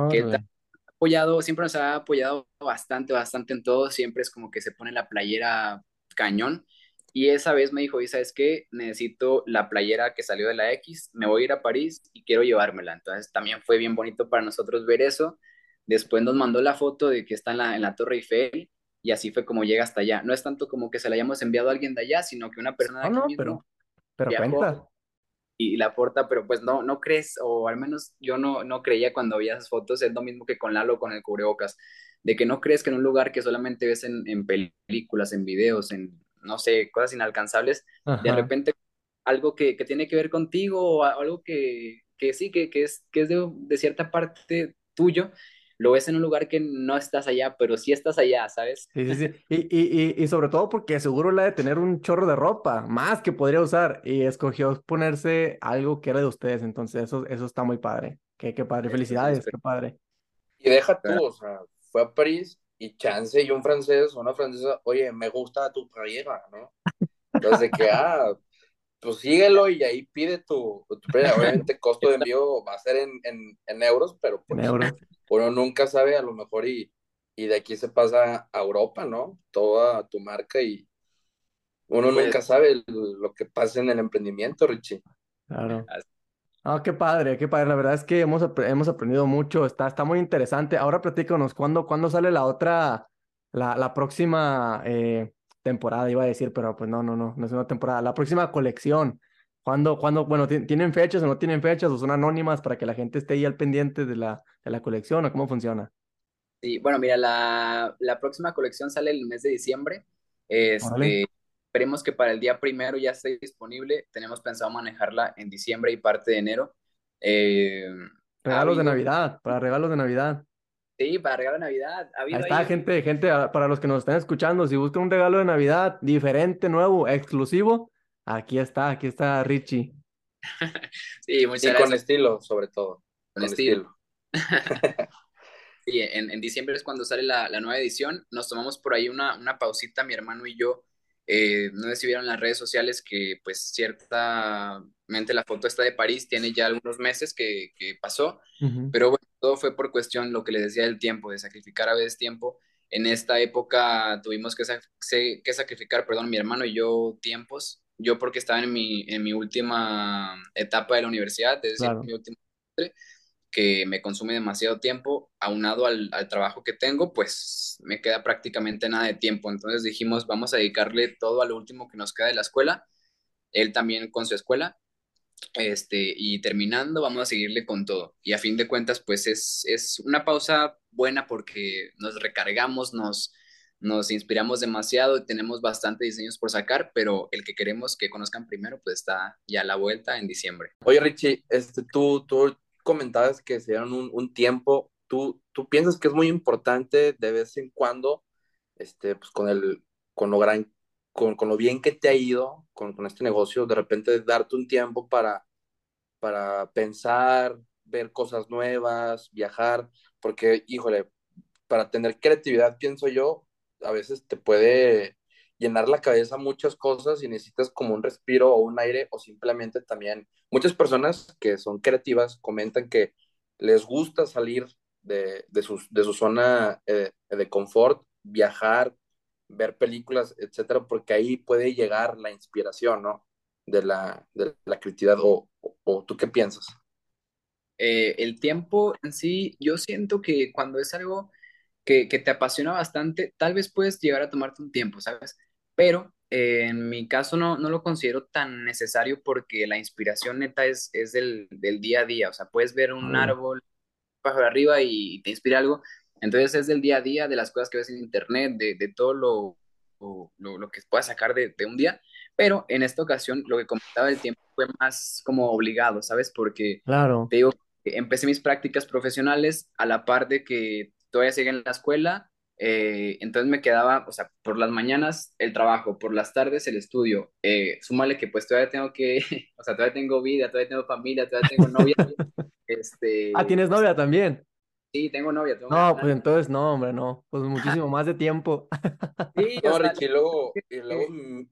que él Órale. apoyado, siempre nos ha apoyado bastante, bastante en todo, siempre es como que se pone la playera cañón. Y esa vez me dijo, y sabes qué, necesito la playera que salió de la X, me voy a ir a París y quiero llevármela. Entonces también fue bien bonito para nosotros ver eso. Después nos mandó la foto de que está en la, en la Torre Eiffel y así fue como llega hasta allá. No es tanto como que se la hayamos enviado a alguien de allá, sino que una persona No, no, mismo pero, pero cuenta. y la porta, pero pues no, no crees, o al menos yo no, no creía cuando veía esas fotos, es lo mismo que con Lalo con el cubrebocas, de que no crees que en un lugar que solamente ves en, en películas, en videos, en, no sé, cosas inalcanzables, de Ajá. repente algo que, que tiene que ver contigo o algo que, que sí, que, que es, que es de, de cierta parte tuyo, lo ves en un lugar que no estás allá, pero sí estás allá, ¿sabes? Sí, sí, sí. Y, y, y, y sobre todo porque seguro la de tener un chorro de ropa, más que podría usar, y escogió ponerse algo que era de ustedes, entonces eso, eso está muy padre. Qué, qué padre, sí, felicidades, qué padre. Y deja tú, o sea, fue a París y chance y un francés o una francesa, oye, me gusta tu playera, ¿no? Entonces que, ah, pues síguelo y ahí pide tu, tu playera. Obviamente costo de envío va a ser en, en, en euros, pero En pues euros. uno nunca sabe, a lo mejor y, y de aquí se pasa a Europa, ¿no? Toda tu marca y uno Pues nunca sabe lo que pasa en el emprendimiento, Richie. Claro. así Ah, qué padre, qué padre. La verdad es que hemos, hemos aprendido mucho. Está, está muy interesante. Ahora platícanos, ¿cuándo, cuándo sale la otra, la, la próxima eh, temporada? Iba a decir, pero pues no, no, no, no es una temporada. La próxima colección. ¿Cuándo, cuándo, bueno, ti- ¿tienen fechas o no tienen fechas o son anónimas para que la gente esté ahí al pendiente de la, de la colección o cómo funciona? Sí, bueno, mira, la, la próxima colección sale el mes de diciembre. Este, esperemos que para el día primero ya esté disponible. Tenemos pensado manejarla en diciembre y parte de enero. Eh, ha Regalos de Navidad, para regalos de Navidad. sí, para regalo de Navidad. Ha Ahí está, ahí gente, gente, ah, para los que nos están escuchando, si buscan un regalo de Navidad diferente, nuevo, exclusivo, aquí está, aquí está Richie. Sí, muchas Y con gracias. estilo, sobre todo. Con Con estilo. estilo. Sí, en, en diciembre es cuando sale la, la nueva edición. Nos tomamos por ahí una, una pausita, mi hermano y yo. Eh, no sé si vieron en las redes sociales que, pues, ciertamente la foto esta de París tiene ya algunos meses que, que pasó, pero bueno, todo fue por cuestión, lo que les decía del tiempo, de sacrificar a veces tiempo. En esta época tuvimos que, sac- que sacrificar, perdón, mi hermano y yo tiempos. Yo porque estaba en mi, en mi última etapa de la universidad, es decir, claro, mi último semestre que me consume demasiado tiempo, aunado al, al trabajo que tengo, pues me queda prácticamente nada de tiempo. Entonces dijimos, vamos a dedicarle todo a lo último que nos queda de la escuela, él también con su escuela, este, y terminando, vamos a seguirle con todo. Y a fin de cuentas, pues es, es una pausa buena porque nos recargamos, nos, nos inspiramos demasiado y tenemos bastante diseños por sacar, pero el que queremos que conozcan primero, pues está ya a la vuelta en diciembre. Oye, Richie, este, tú, tú comentabas que se dieron un, tiempo. ¿Tú, tú piensas que es muy importante de vez en cuando, este, pues con el, con lo gran, con, con lo bien que te ha ido con, con este negocio, de repente darte un tiempo para, para pensar, ver cosas nuevas, viajar, porque, híjole, para tener creatividad, pienso yo, a veces te puede llenar la cabeza muchas cosas y necesitas como un respiro o un aire o simplemente también muchas personas que son creativas comentan que les gusta salir de, de, sus, de su zona eh, de confort, viajar, ver películas, etcétera, porque ahí puede llegar la inspiración, ¿no? De la, de la creatividad o, o, tú qué piensas? Eh, el tiempo en sí, yo siento que cuando es algo que, que te apasiona bastante, tal vez puedes llegar a tomarte un tiempo, ¿sabes? Pero eh, en mi caso no, no lo considero tan necesario porque la inspiración neta es, es del, del día a día, o sea, puedes ver un órale, árbol pájaro arriba y te inspira algo, entonces es del día a día, de las cosas que ves en internet, de, de todo lo, lo, lo que puedas sacar de, de un día, pero en esta ocasión lo que comentaba del tiempo fue más como obligado, ¿sabes? Porque claro, te digo, empecé mis prácticas profesionales a la par de que todavía seguía en la escuela, eh, entonces me quedaba, o sea, por las mañanas el trabajo, por las tardes el estudio, eh, súmale que pues todavía tengo que, o sea, todavía tengo vida, todavía tengo familia, todavía tengo novia, Ah, este, ¿tienes o sea, novia también? sí, tengo novia, tengo una No, pues entonces no, hombre, no. Pues muchísimo más de tiempo. sí, No, Richie, luego, y luego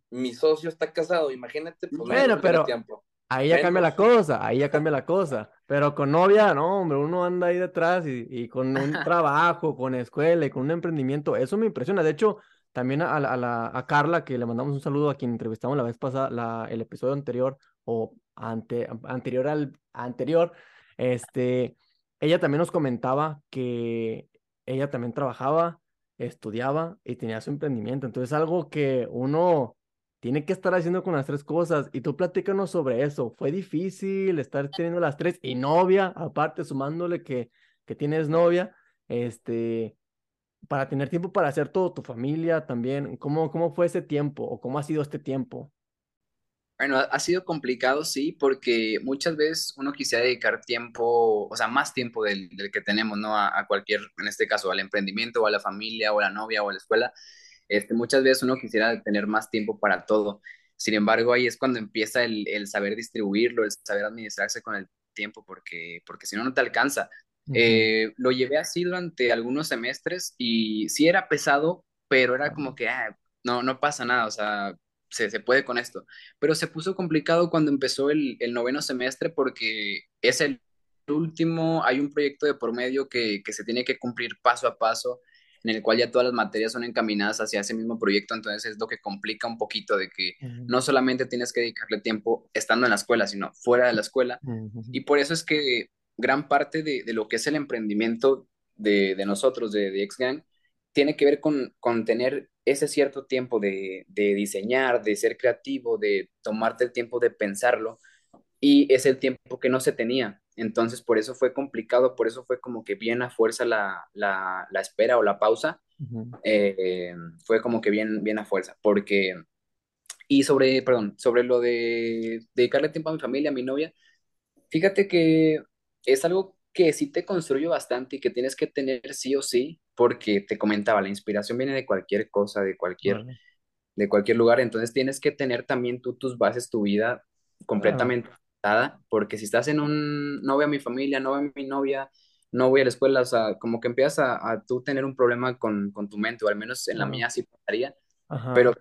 mi, socio está casado, imagínate, pues Bueno, pero tiempo, ahí ya cambia la cosa, ahí ya cambia la cosa. Pero con novia, no, hombre, uno anda ahí detrás y, y con un trabajo, con escuela y con un emprendimiento, eso me impresiona. De hecho, también a, a, la- a Carla, que le mandamos un saludo a quien entrevistamos la vez pasada, la, el episodio anterior o ante, anterior al anterior, este, ella también nos comentaba que ella también trabajaba, estudiaba y tenía su emprendimiento. Entonces, algo que uno tiene que estar haciendo con las tres cosas. Y tú platícanos sobre eso. ¿Fue difícil estar teniendo las tres y novia, aparte sumándole que, que tienes novia, este, para tener tiempo para hacer todo, tu familia también? ¿Cómo, cómo fue ese tiempo o cómo ha sido este tiempo? Bueno, ha sido complicado, sí, porque muchas veces uno quisiera dedicar tiempo, o sea, más tiempo del, del que tenemos, ¿no? A, a cualquier, en este caso, al emprendimiento, o a la familia, o a la novia, o a la escuela. Este, muchas veces uno quisiera tener más tiempo para todo. Sin embargo, ahí es cuando empieza el, el saber distribuirlo, el saber administrarse con el tiempo, porque, porque si no, no te alcanza. Eh, lo llevé así durante algunos semestres y sí era pesado, pero era como que, ah, no, no pasa nada, o sea, se, se puede con esto pero se puso complicado cuando empezó el, el noveno semestre porque es el último, hay un proyecto de por medio que, que se tiene que cumplir paso a paso, en el cual ya todas las materias son encaminadas hacia ese mismo proyecto, entonces es lo que complica un poquito de que no solamente tienes que dedicarle tiempo estando en la escuela, sino fuera de la escuela, y por eso es que gran parte de, de lo que es el emprendimiento de, de nosotros, de, de X-Gang, tiene que ver con, con tener ese cierto tiempo de, de diseñar, de ser creativo, de tomarte el tiempo de pensarlo, y es el tiempo que no se tenía. Entonces por eso fue complicado, por eso fue como que bien a fuerza la, la, la espera o la pausa, eh, fue como que bien, bien a fuerza, porque, y sobre, perdón, sobre lo de dedicarle tiempo a mi familia, a mi novia, fíjate que es algo que sí te construye bastante y que tienes que tener sí o sí, porque te comentaba, la inspiración viene de cualquier cosa, de cualquier, de cualquier lugar, entonces tienes que tener también tú tus bases, tu vida completamente dada, porque si estás en un, no veo a mi familia, no veo a mi novia, no voy a la escuela, o sea, como que empiezas a, a tú tener un problema con, con, tu mente, o al menos en la mía sí pasaría, pero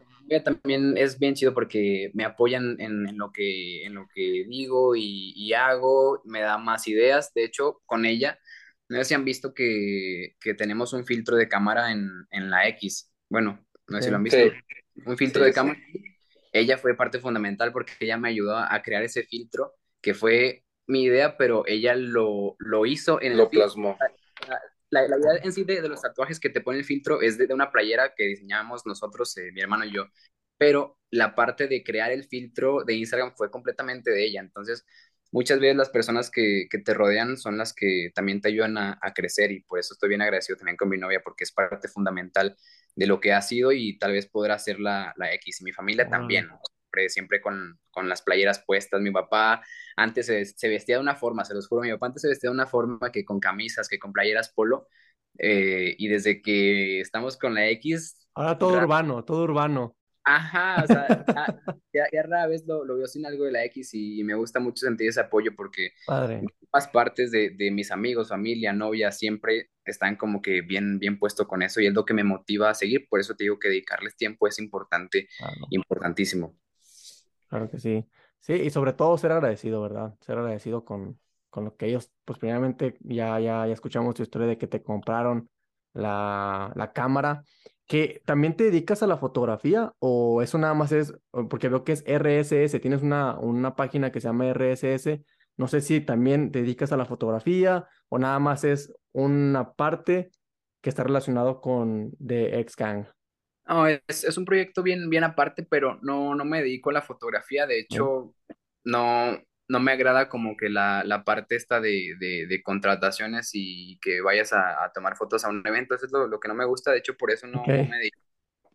también es bien chido porque me apoyan en, en lo, que, en lo que digo y, y, hago, me da más ideas, de hecho, con ella, no sé si han visto que, que tenemos un filtro de cámara en, en la X, bueno, no sé si lo han visto, un filtro de cámara ella fue parte fundamental porque ella me ayudó a crear ese filtro, que fue mi idea, pero ella lo, lo hizo en lo el plasmó. La, la, idea en sí de, de, los tatuajes que te pone el filtro es de, de una playera que diseñamos nosotros, eh, mi hermano y yo, pero la parte de crear el filtro de Instagram fue completamente de ella. Entonces, muchas veces las personas que, que te rodean son las que también te ayudan a, a, crecer y por eso estoy bien agradecido también con mi novia porque es parte fundamental de lo que ha sido y tal vez podrá ser la, la X. Y mi familia wow. también, siempre, siempre con, con, las playeras puestas. Mi papá antes se, se, vestía de una forma, se los juro, mi papá antes se vestía de una forma que con camisas, que con playeras polo. Eh, y desde que estamos con la X... Ahora todo urbano, todo urbano. Ajá, o sea, ya, ya, rara vez lo, lo, veo sin algo de la X y me gusta mucho sentir ese apoyo porque Padre. todas partes de, de, mis amigos, familia, novia, siempre están como que bien, bien puesto con eso y es lo que me motiva a seguir, por eso te digo que dedicarles tiempo es importante, claro. importantísimo. Claro que sí, sí, y sobre todo ser agradecido, ¿verdad? Ser agradecido con, con lo que ellos, pues primeramente ya, ya, ya escuchamos tu historia de que te compraron la, la cámara que también te dedicas a la fotografía o eso nada más es, porque veo que es RSS, tienes una, una página que se llama RSS, no sé si también te dedicas a la fotografía o nada más es una parte que está relacionado con The X-Gang. No, es, es, un proyecto bien, bien aparte, pero no, no me dedico a la fotografía, de hecho, no, no me agrada como que la, la parte esta de, de, de, contrataciones y que vayas a, a, tomar fotos a un evento, eso es lo, lo, que no me gusta, de hecho por eso no, okay. no me dedico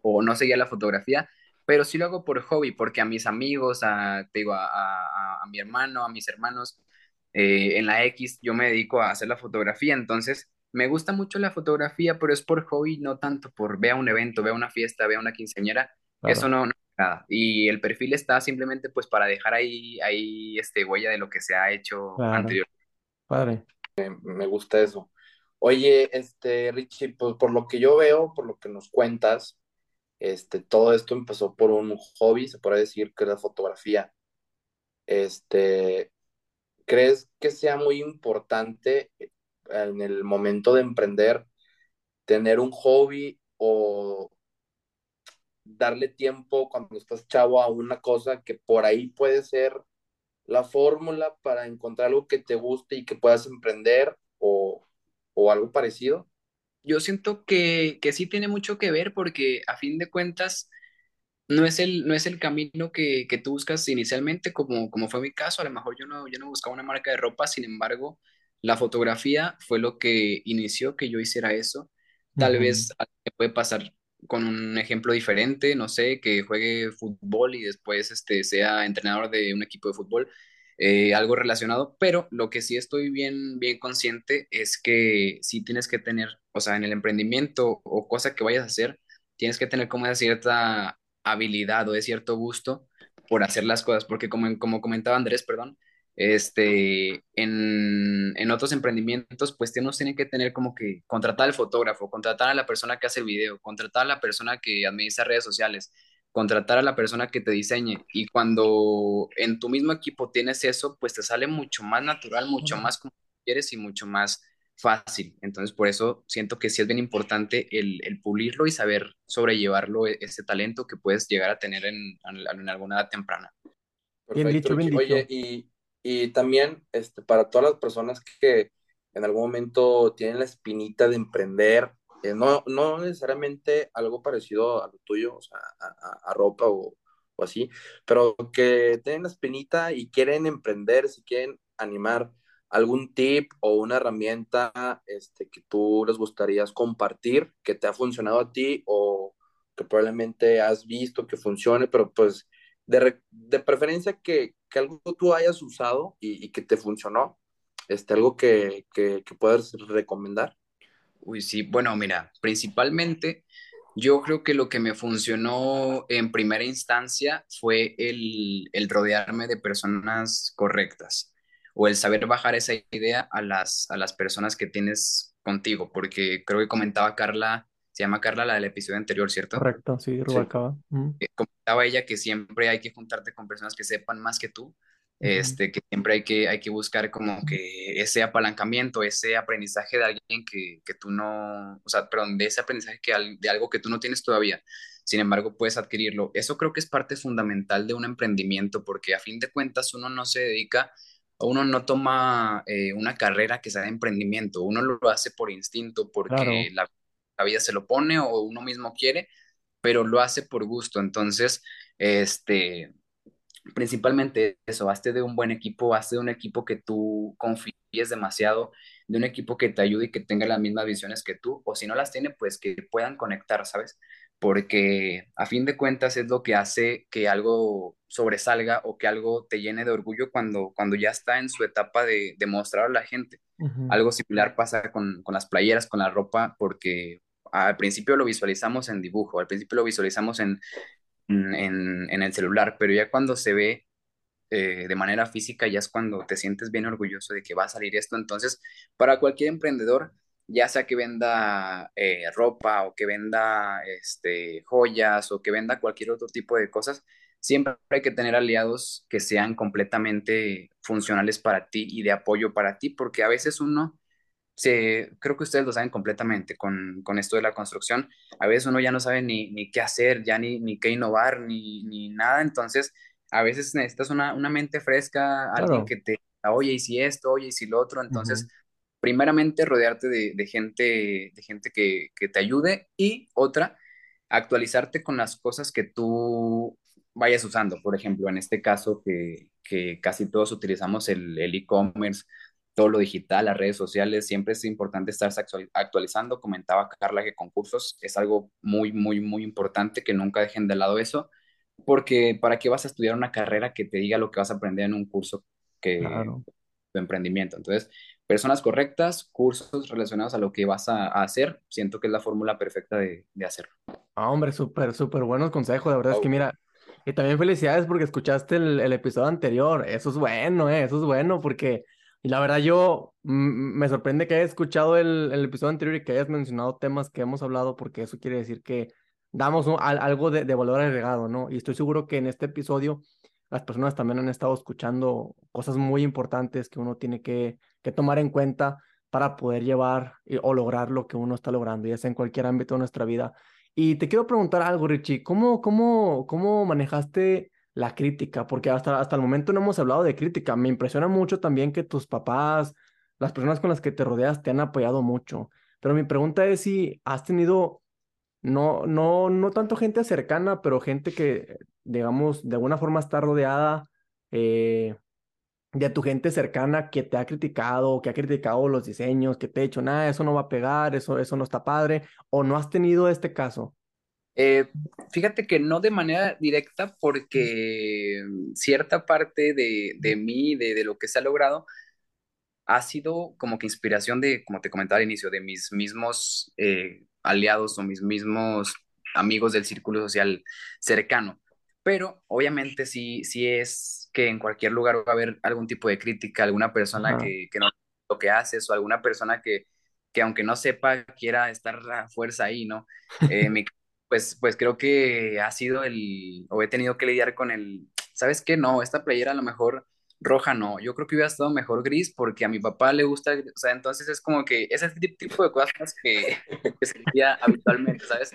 o no seguía la fotografía, pero sí lo hago por hobby, porque a mis amigos, a, te digo, a, a, a mi hermano, a mis hermanos, eh, en la X yo me dedico a hacer la fotografía, entonces me gusta mucho la fotografía, pero es por hobby, no tanto por vea un evento, vea una fiesta, vea una quinceañera, claro. eso no, no nada. Y el perfil está simplemente pues para dejar ahí, ahí este, huella de lo que se ha hecho claro. anteriormente. Padre. Me gusta eso. Oye, este, Richie, pues por lo que yo veo, por lo que nos cuentas, este, todo esto empezó por un hobby, se puede decir que es la fotografía. Este, ¿crees que sea muy importante en el momento de emprender tener un hobby o darle tiempo cuando estás chavo a una cosa que por ahí puede ser la fórmula para encontrar algo que te guste y que puedas emprender o, o algo parecido? Yo siento que, que, sí tiene mucho que ver porque a fin de cuentas no es el, no es el camino que, que tú buscas inicialmente como, como fue mi caso. A lo mejor yo no, yo no buscaba una marca de ropa, sin embargo, la fotografía fue lo que inició que yo hiciera eso. Tal uh -huh. vez puede pasar con un ejemplo diferente, no sé, que juegue fútbol y después este, sea entrenador de un equipo de fútbol, eh, algo relacionado, pero lo que sí estoy bien, bien consciente es que sí tienes que tener, o sea, en el emprendimiento o cosa que vayas a hacer, tienes que tener como esa cierta habilidad o de cierto gusto por hacer las cosas, porque como, como comentaba Andrés, perdón, este, en, en, otros emprendimientos, pues nos tienen que tener como que contratar al fotógrafo, contratar a la persona que hace el video, contratar a la persona que administra redes sociales, contratar a la persona que te diseñe. Y cuando en tu mismo equipo tienes eso, pues te sale mucho más natural, mucho más como quieres y mucho más fácil. Entonces, por eso siento que sí es bien importante el, el pulirlo y saber sobrellevarlo, e, ese talento que puedes llegar a tener en, en alguna edad temprana. Perfecto. Bien dicho, bien dicho. Oye, y y también este, para todas las personas que en algún momento tienen la espinita de emprender, eh, no, no necesariamente algo parecido a lo tuyo, o sea, a, a, ropa o, o, así, pero que tienen la espinita y quieren emprender, si quieren animar algún tip o una herramienta este, que tú les gustaría compartir, que te ha funcionado a ti o que probablemente has visto que funcione, pero pues de, de preferencia que, que, algo tú hayas usado y, y que te funcionó, este, algo que, que, que recomendar. Uy, sí, bueno, mira, principalmente yo creo que lo que me funcionó en primera instancia fue el, el rodearme de personas correctas o el saber bajar esa idea a las, a las personas que tienes contigo, porque creo que comentaba Carla, se llama Carla la del episodio anterior, ¿cierto? Correcto, sí, Rubalcaba. Eh, Comentaba ella que siempre hay que juntarte con personas que sepan más que tú, este, que siempre hay que, hay que buscar como que ese apalancamiento, ese aprendizaje de alguien que, que tú no, o sea, perdón, de ese aprendizaje que, de algo que tú no tienes todavía, sin embargo puedes adquirirlo. Eso creo que es parte fundamental de un emprendimiento, porque a fin de cuentas uno no se dedica uno no toma eh, una carrera que sea de emprendimiento, uno lo hace por instinto, porque la, vida se lo pone o uno mismo quiere, pero lo hace por gusto. Entonces, este, principalmente eso, hazte de un buen equipo, hazte de un equipo que tú confíes demasiado, de un equipo que te ayude y que tenga las mismas visiones que tú, o si no las tiene, pues que puedan conectar, ¿sabes? Porque a fin de cuentas es lo que hace que algo sobresalga o que algo te llene de orgullo cuando, cuando ya está en su etapa de, de mostrar a la gente. Algo similar pasa con, con, las playeras, con la ropa, porque al principio lo visualizamos en dibujo, al principio lo visualizamos en, en, en el celular, pero ya cuando se ve eh, de manera física, ya es cuando te sientes bien orgulloso de que va a salir esto. Entonces, para cualquier emprendedor, ya sea que venda eh, ropa o que venda este, joyas o que venda cualquier otro tipo de cosas, siempre hay que tener aliados que sean completamente funcionales para ti y de apoyo para ti, porque a veces uno, se, creo que ustedes lo saben completamente con, con esto de la construcción, a veces uno ya no sabe ni, ni qué hacer, ya ni, ni qué innovar, ni, ni nada, entonces a veces necesitas una, una mente fresca, alguien que te, oye, y si esto, oye, y si lo otro, entonces... Primeramente, rodearte de, de, gente, de gente que, que te ayude y otra, actualizarte con las cosas que tú vayas usando. Por ejemplo, en este caso que, que casi todos utilizamos el e-commerce, todo lo digital, las redes sociales, siempre es importante estarse actualizando. Comentaba Carla que concursos es algo muy, muy, muy importante, que nunca dejen de lado eso, porque ¿para qué vas a estudiar una carrera que te diga lo que vas a aprender en un curso que tu emprendimiento? Entonces, personas correctas, cursos relacionados a lo que vas a, hacer, siento que es la fórmula perfecta de, de hacerlo. Ah, hombre, súper, súper buenos consejos. La verdad es que mira, y también felicidades porque escuchaste el, el, episodio anterior. Eso es bueno, ¿eh? Eso es bueno porque, y la verdad yo me sorprende que hayas escuchado el, el, episodio anterior y que hayas mencionado temas que hemos hablado porque eso quiere decir que damos algo de, de, valor agregado, ¿no? Y estoy seguro que en este episodio las personas también han estado escuchando cosas muy importantes que uno tiene que, que tomar en cuenta para poder llevar o lograr lo que uno está logrando, ya sea en cualquier ámbito de nuestra vida. Y te quiero preguntar algo, Richie, ¿cómo, cómo, cómo manejaste la crítica? Porque hasta, hasta el momento no hemos hablado de crítica. Me impresiona mucho también que tus papás, las personas con las que te rodeas, te han apoyado mucho. Pero mi pregunta es si has tenido, no, no, no tanto gente cercana, pero gente que, digamos, de alguna forma está rodeada eh, de tu gente cercana que te ha criticado, que ha criticado los diseños, que te ha dicho, nada, eso no va a pegar, eso, eso no está padre, o no has tenido este caso? Eh, fíjate que no de manera directa, porque cierta parte de, de mí, de, de, lo que se ha logrado, ha sido como que inspiración de, como te comentaba al inicio, de mis mismos eh, aliados o mis mismos amigos del círculo social cercano. Pero obviamente sí, sí es que en cualquier lugar va a haber algún tipo de crítica, alguna persona que, que, no lo que haces o alguna persona que, que aunque no sepa quiera estar a fuerza ahí, ¿no? Eh, mi, pues, pues creo que ha sido el, o he tenido que lidiar con el, ¿sabes qué? No, esta playera a lo mejor roja no, yo creo que hubiera estado mejor gris porque a mi papá le gusta, o sea, entonces es como que ese tipo de cosas que, que se habitualmente, ¿sabes?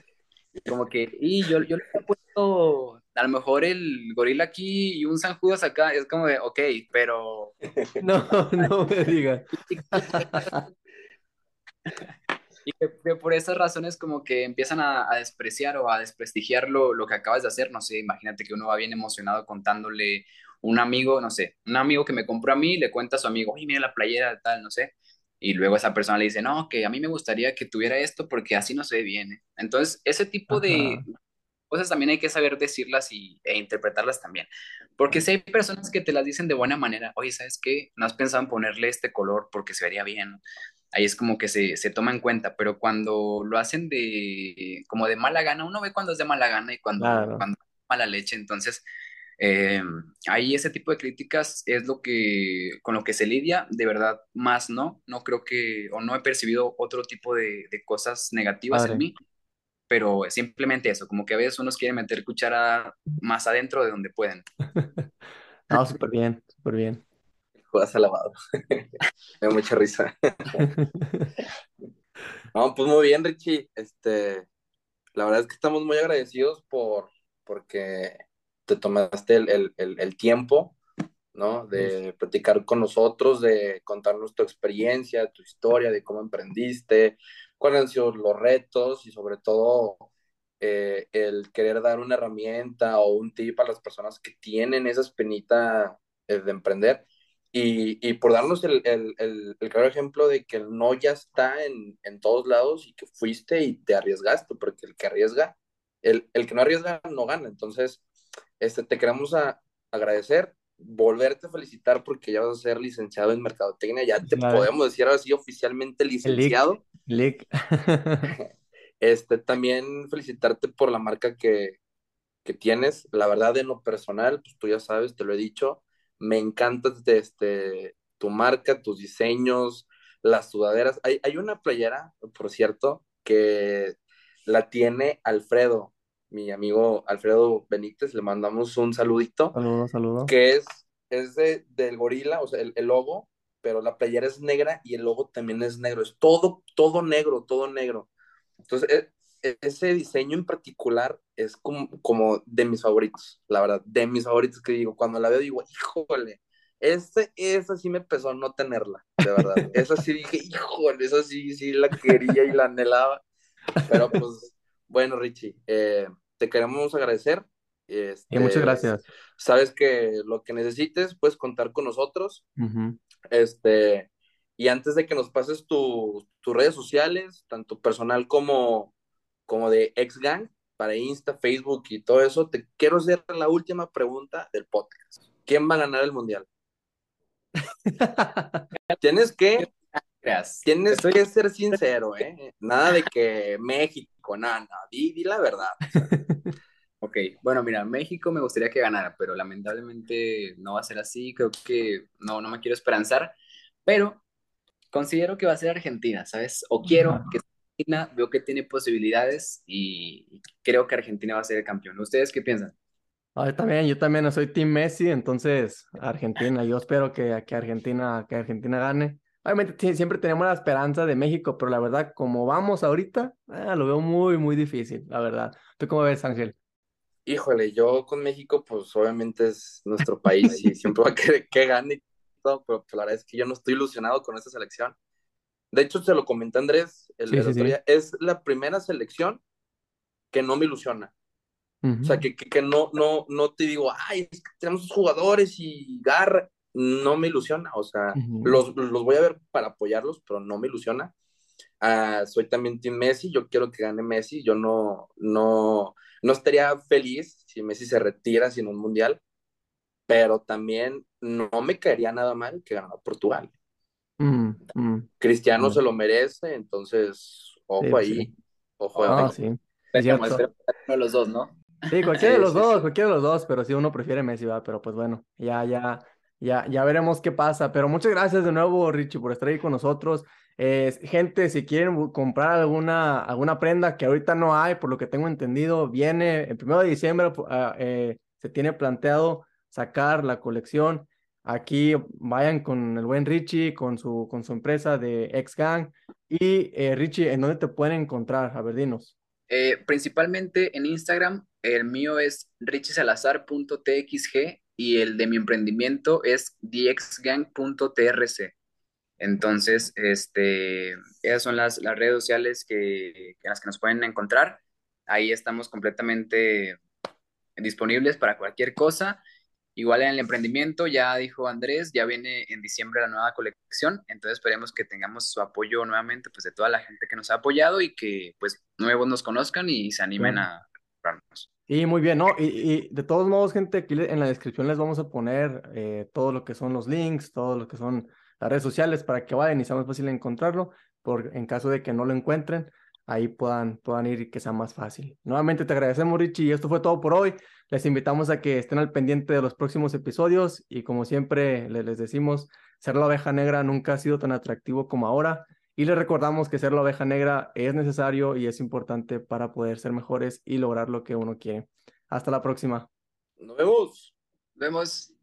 Como que, y yo, yo le he puesto a lo mejor el gorila aquí y un San Judas acá, es como de, ok, pero... No, no me digas. y que, que, por esas razones como que empiezan a, a despreciar o a desprestigiar lo, lo, que acabas de hacer, no sé, imagínate que uno va bien emocionado contándole un amigo, no sé, un amigo que me compró a mí, le cuenta a su amigo, oye, mira la playera, tal, no sé, y luego esa persona le dice, no, que a mí me gustaría que tuviera esto porque así no se ve bien. ¿eh?". Entonces, ese tipo de cosas también hay que saber decirlas y, e interpretarlas también. Porque si hay personas que te las dicen de buena manera, oye, ¿sabes qué? No has pensado en ponerle este color porque se vería bien. Ahí es como que se, se toma en cuenta, pero cuando lo hacen de como de mala gana, uno ve cuando es de mala gana y cuando, cuando es mala leche, entonces eh, ahí ese tipo de críticas es lo que, con lo que se lidia, de verdad, más no, no creo que, o no he percibido otro tipo de, de cosas negativas en mí, pero simplemente eso, como que a veces unos quieren meter cuchara más adentro de donde pueden. no, súper bien, súper bien. Juegas alabado. Me da mucha risa. no, pues muy bien, Richie. Este, la verdad es que estamos muy agradecidos por, porque te tomaste el, tiempo, ¿no? De platicar con nosotros, de contarnos tu experiencia, tu historia, de cómo emprendiste, cuáles han sido los retos y sobre todo eh, el querer dar una herramienta o un tip a las personas que tienen esa espinita eh, de emprender. Y, por darnos el, claro ejemplo de que el no ya está en, en, todos lados y que fuiste y te arriesgaste, porque el que arriesga, el, el que no arriesga no gana. Entonces, este, te queremos agradecer, volverte a felicitar porque ya vas a ser licenciado en Mercadotecnia, ya te podemos decir ahora sí oficialmente licenciado. este, también felicitarte por la marca que, que tienes, la verdad en lo personal, pues tú ya sabes, te lo he dicho, me encanta este, tu marca, tus diseños, las sudaderas. Hay, hay una playera, por cierto, que la tiene Alfredo, mi amigo Alfredo Benítez, le mandamos un saludito. Saludo, saludo. Que es, es de, del gorila, o sea, el, logo, pero la playera es negra y el logo también es negro. Es todo, todo negro, todo negro. Entonces, e, e, ese diseño en particular es como, como de mis favoritos, la verdad, de mis favoritos que digo, cuando la veo digo, híjole, este, esa sí me pesó no tenerla, de verdad. esa sí dije, híjole, esa sí, sí la quería y la anhelaba. Pero pues, bueno, Richie, eh, te queremos agradecer. y muchas este, gracias. Sabes que lo que necesites, puedes contar con nosotros. Este, y antes de que nos pases tus redes sociales, tanto personal como, como de Ex-Gang, para Insta, Facebook y todo eso, te quiero hacer la última pregunta del podcast. ¿Quién va a ganar el mundial? tienes que, tienes que ser sincero, ¿eh? Nada de que México, no, di, di la verdad. Ok, bueno, mira, México me gustaría que ganara, pero lamentablemente no va a ser así, creo que no, no me quiero esperanzar, pero considero que va a ser Argentina, ¿sabes? O quiero que Argentina, veo que tiene posibilidades y creo que Argentina va a ser el campeón. ¿Ustedes qué piensan? yo también, yo también soy Team Messi, entonces Argentina, yo espero que, que, Argentina, que Argentina gane. Obviamente siempre tenemos la esperanza de México, pero la verdad, como vamos ahorita, ah, lo veo muy, muy difícil, la verdad. ¿Tú cómo ves, Ángel? Híjole, yo con México, pues obviamente es nuestro país y siempre va a querer que gane y todo, pero pues, la verdad es que yo no estoy ilusionado con esta selección. De hecho, se lo comenté Andrés el, otro día, es la primera selección que no me ilusiona. O sea, que, que, no, no, no te digo, ay, es que tenemos jugadores y garra. No me ilusiona. O sea, los, los, voy a ver para apoyarlos, pero no me ilusiona. Uh, soy también Team Messi. Yo quiero que gane Messi. Yo no, no, no estaría feliz si Messi se retira sin un mundial, pero también no me caería nada mal que ganara Portugal. Mm, mm. Cristiano mm. se lo merece, entonces, ojo ahí. Ojo ah, ahí. Sí. uno de los dos, ¿no? Sí, cualquiera de los dos, cualquiera de los dos, pero sí uno prefiere Messi, va, pero pues bueno, ya, ya, ya, ya veremos qué pasa. Pero muchas gracias de nuevo, Richie, por estar ahí con nosotros. gente, si quieren comprar alguna, alguna prenda que ahorita no hay, por lo que tengo entendido, viene el primero de diciembre, ah, eh, se tiene planteado sacar la colección. Aquí vayan con el buen Richie, con su, con su empresa de X Gang. Y eh, Richie, ¿en dónde te pueden encontrar? A ver, dinos. Eh, principalmente en Instagram, el mío es richiesalazar.txg y el de mi emprendimiento es dxgang.trc. Entonces, este, esas son las, las redes sociales que, en las que nos pueden encontrar. Ahí estamos completamente disponibles para cualquier cosa. Igual en el emprendimiento, ya dijo Andrés, ya viene en diciembre la nueva colección, entonces esperemos que tengamos su apoyo nuevamente pues de toda la gente que nos ha apoyado y que pues nuevos nos conozcan y se animen a Y muy bien, ¿no? Y, de todos modos, gente, aquí en la descripción les vamos a poner eh, todo lo que son los links, todo lo que son las redes sociales para que vayan y sea más fácil encontrarlo, por, en caso de que no lo encuentren, ahí puedan, puedan ir y que sea más fácil. Nuevamente te agradecemos, Richie, y esto fue todo por hoy. Les invitamos a que estén al pendiente de los próximos episodios y como siempre les decimos, ser la oveja negra nunca ha sido tan atractivo como ahora. Y les recordamos que ser la oveja negra es necesario y es importante para poder ser mejores y lograr lo que uno quiere. Hasta la próxima. Nos vemos. Vemos.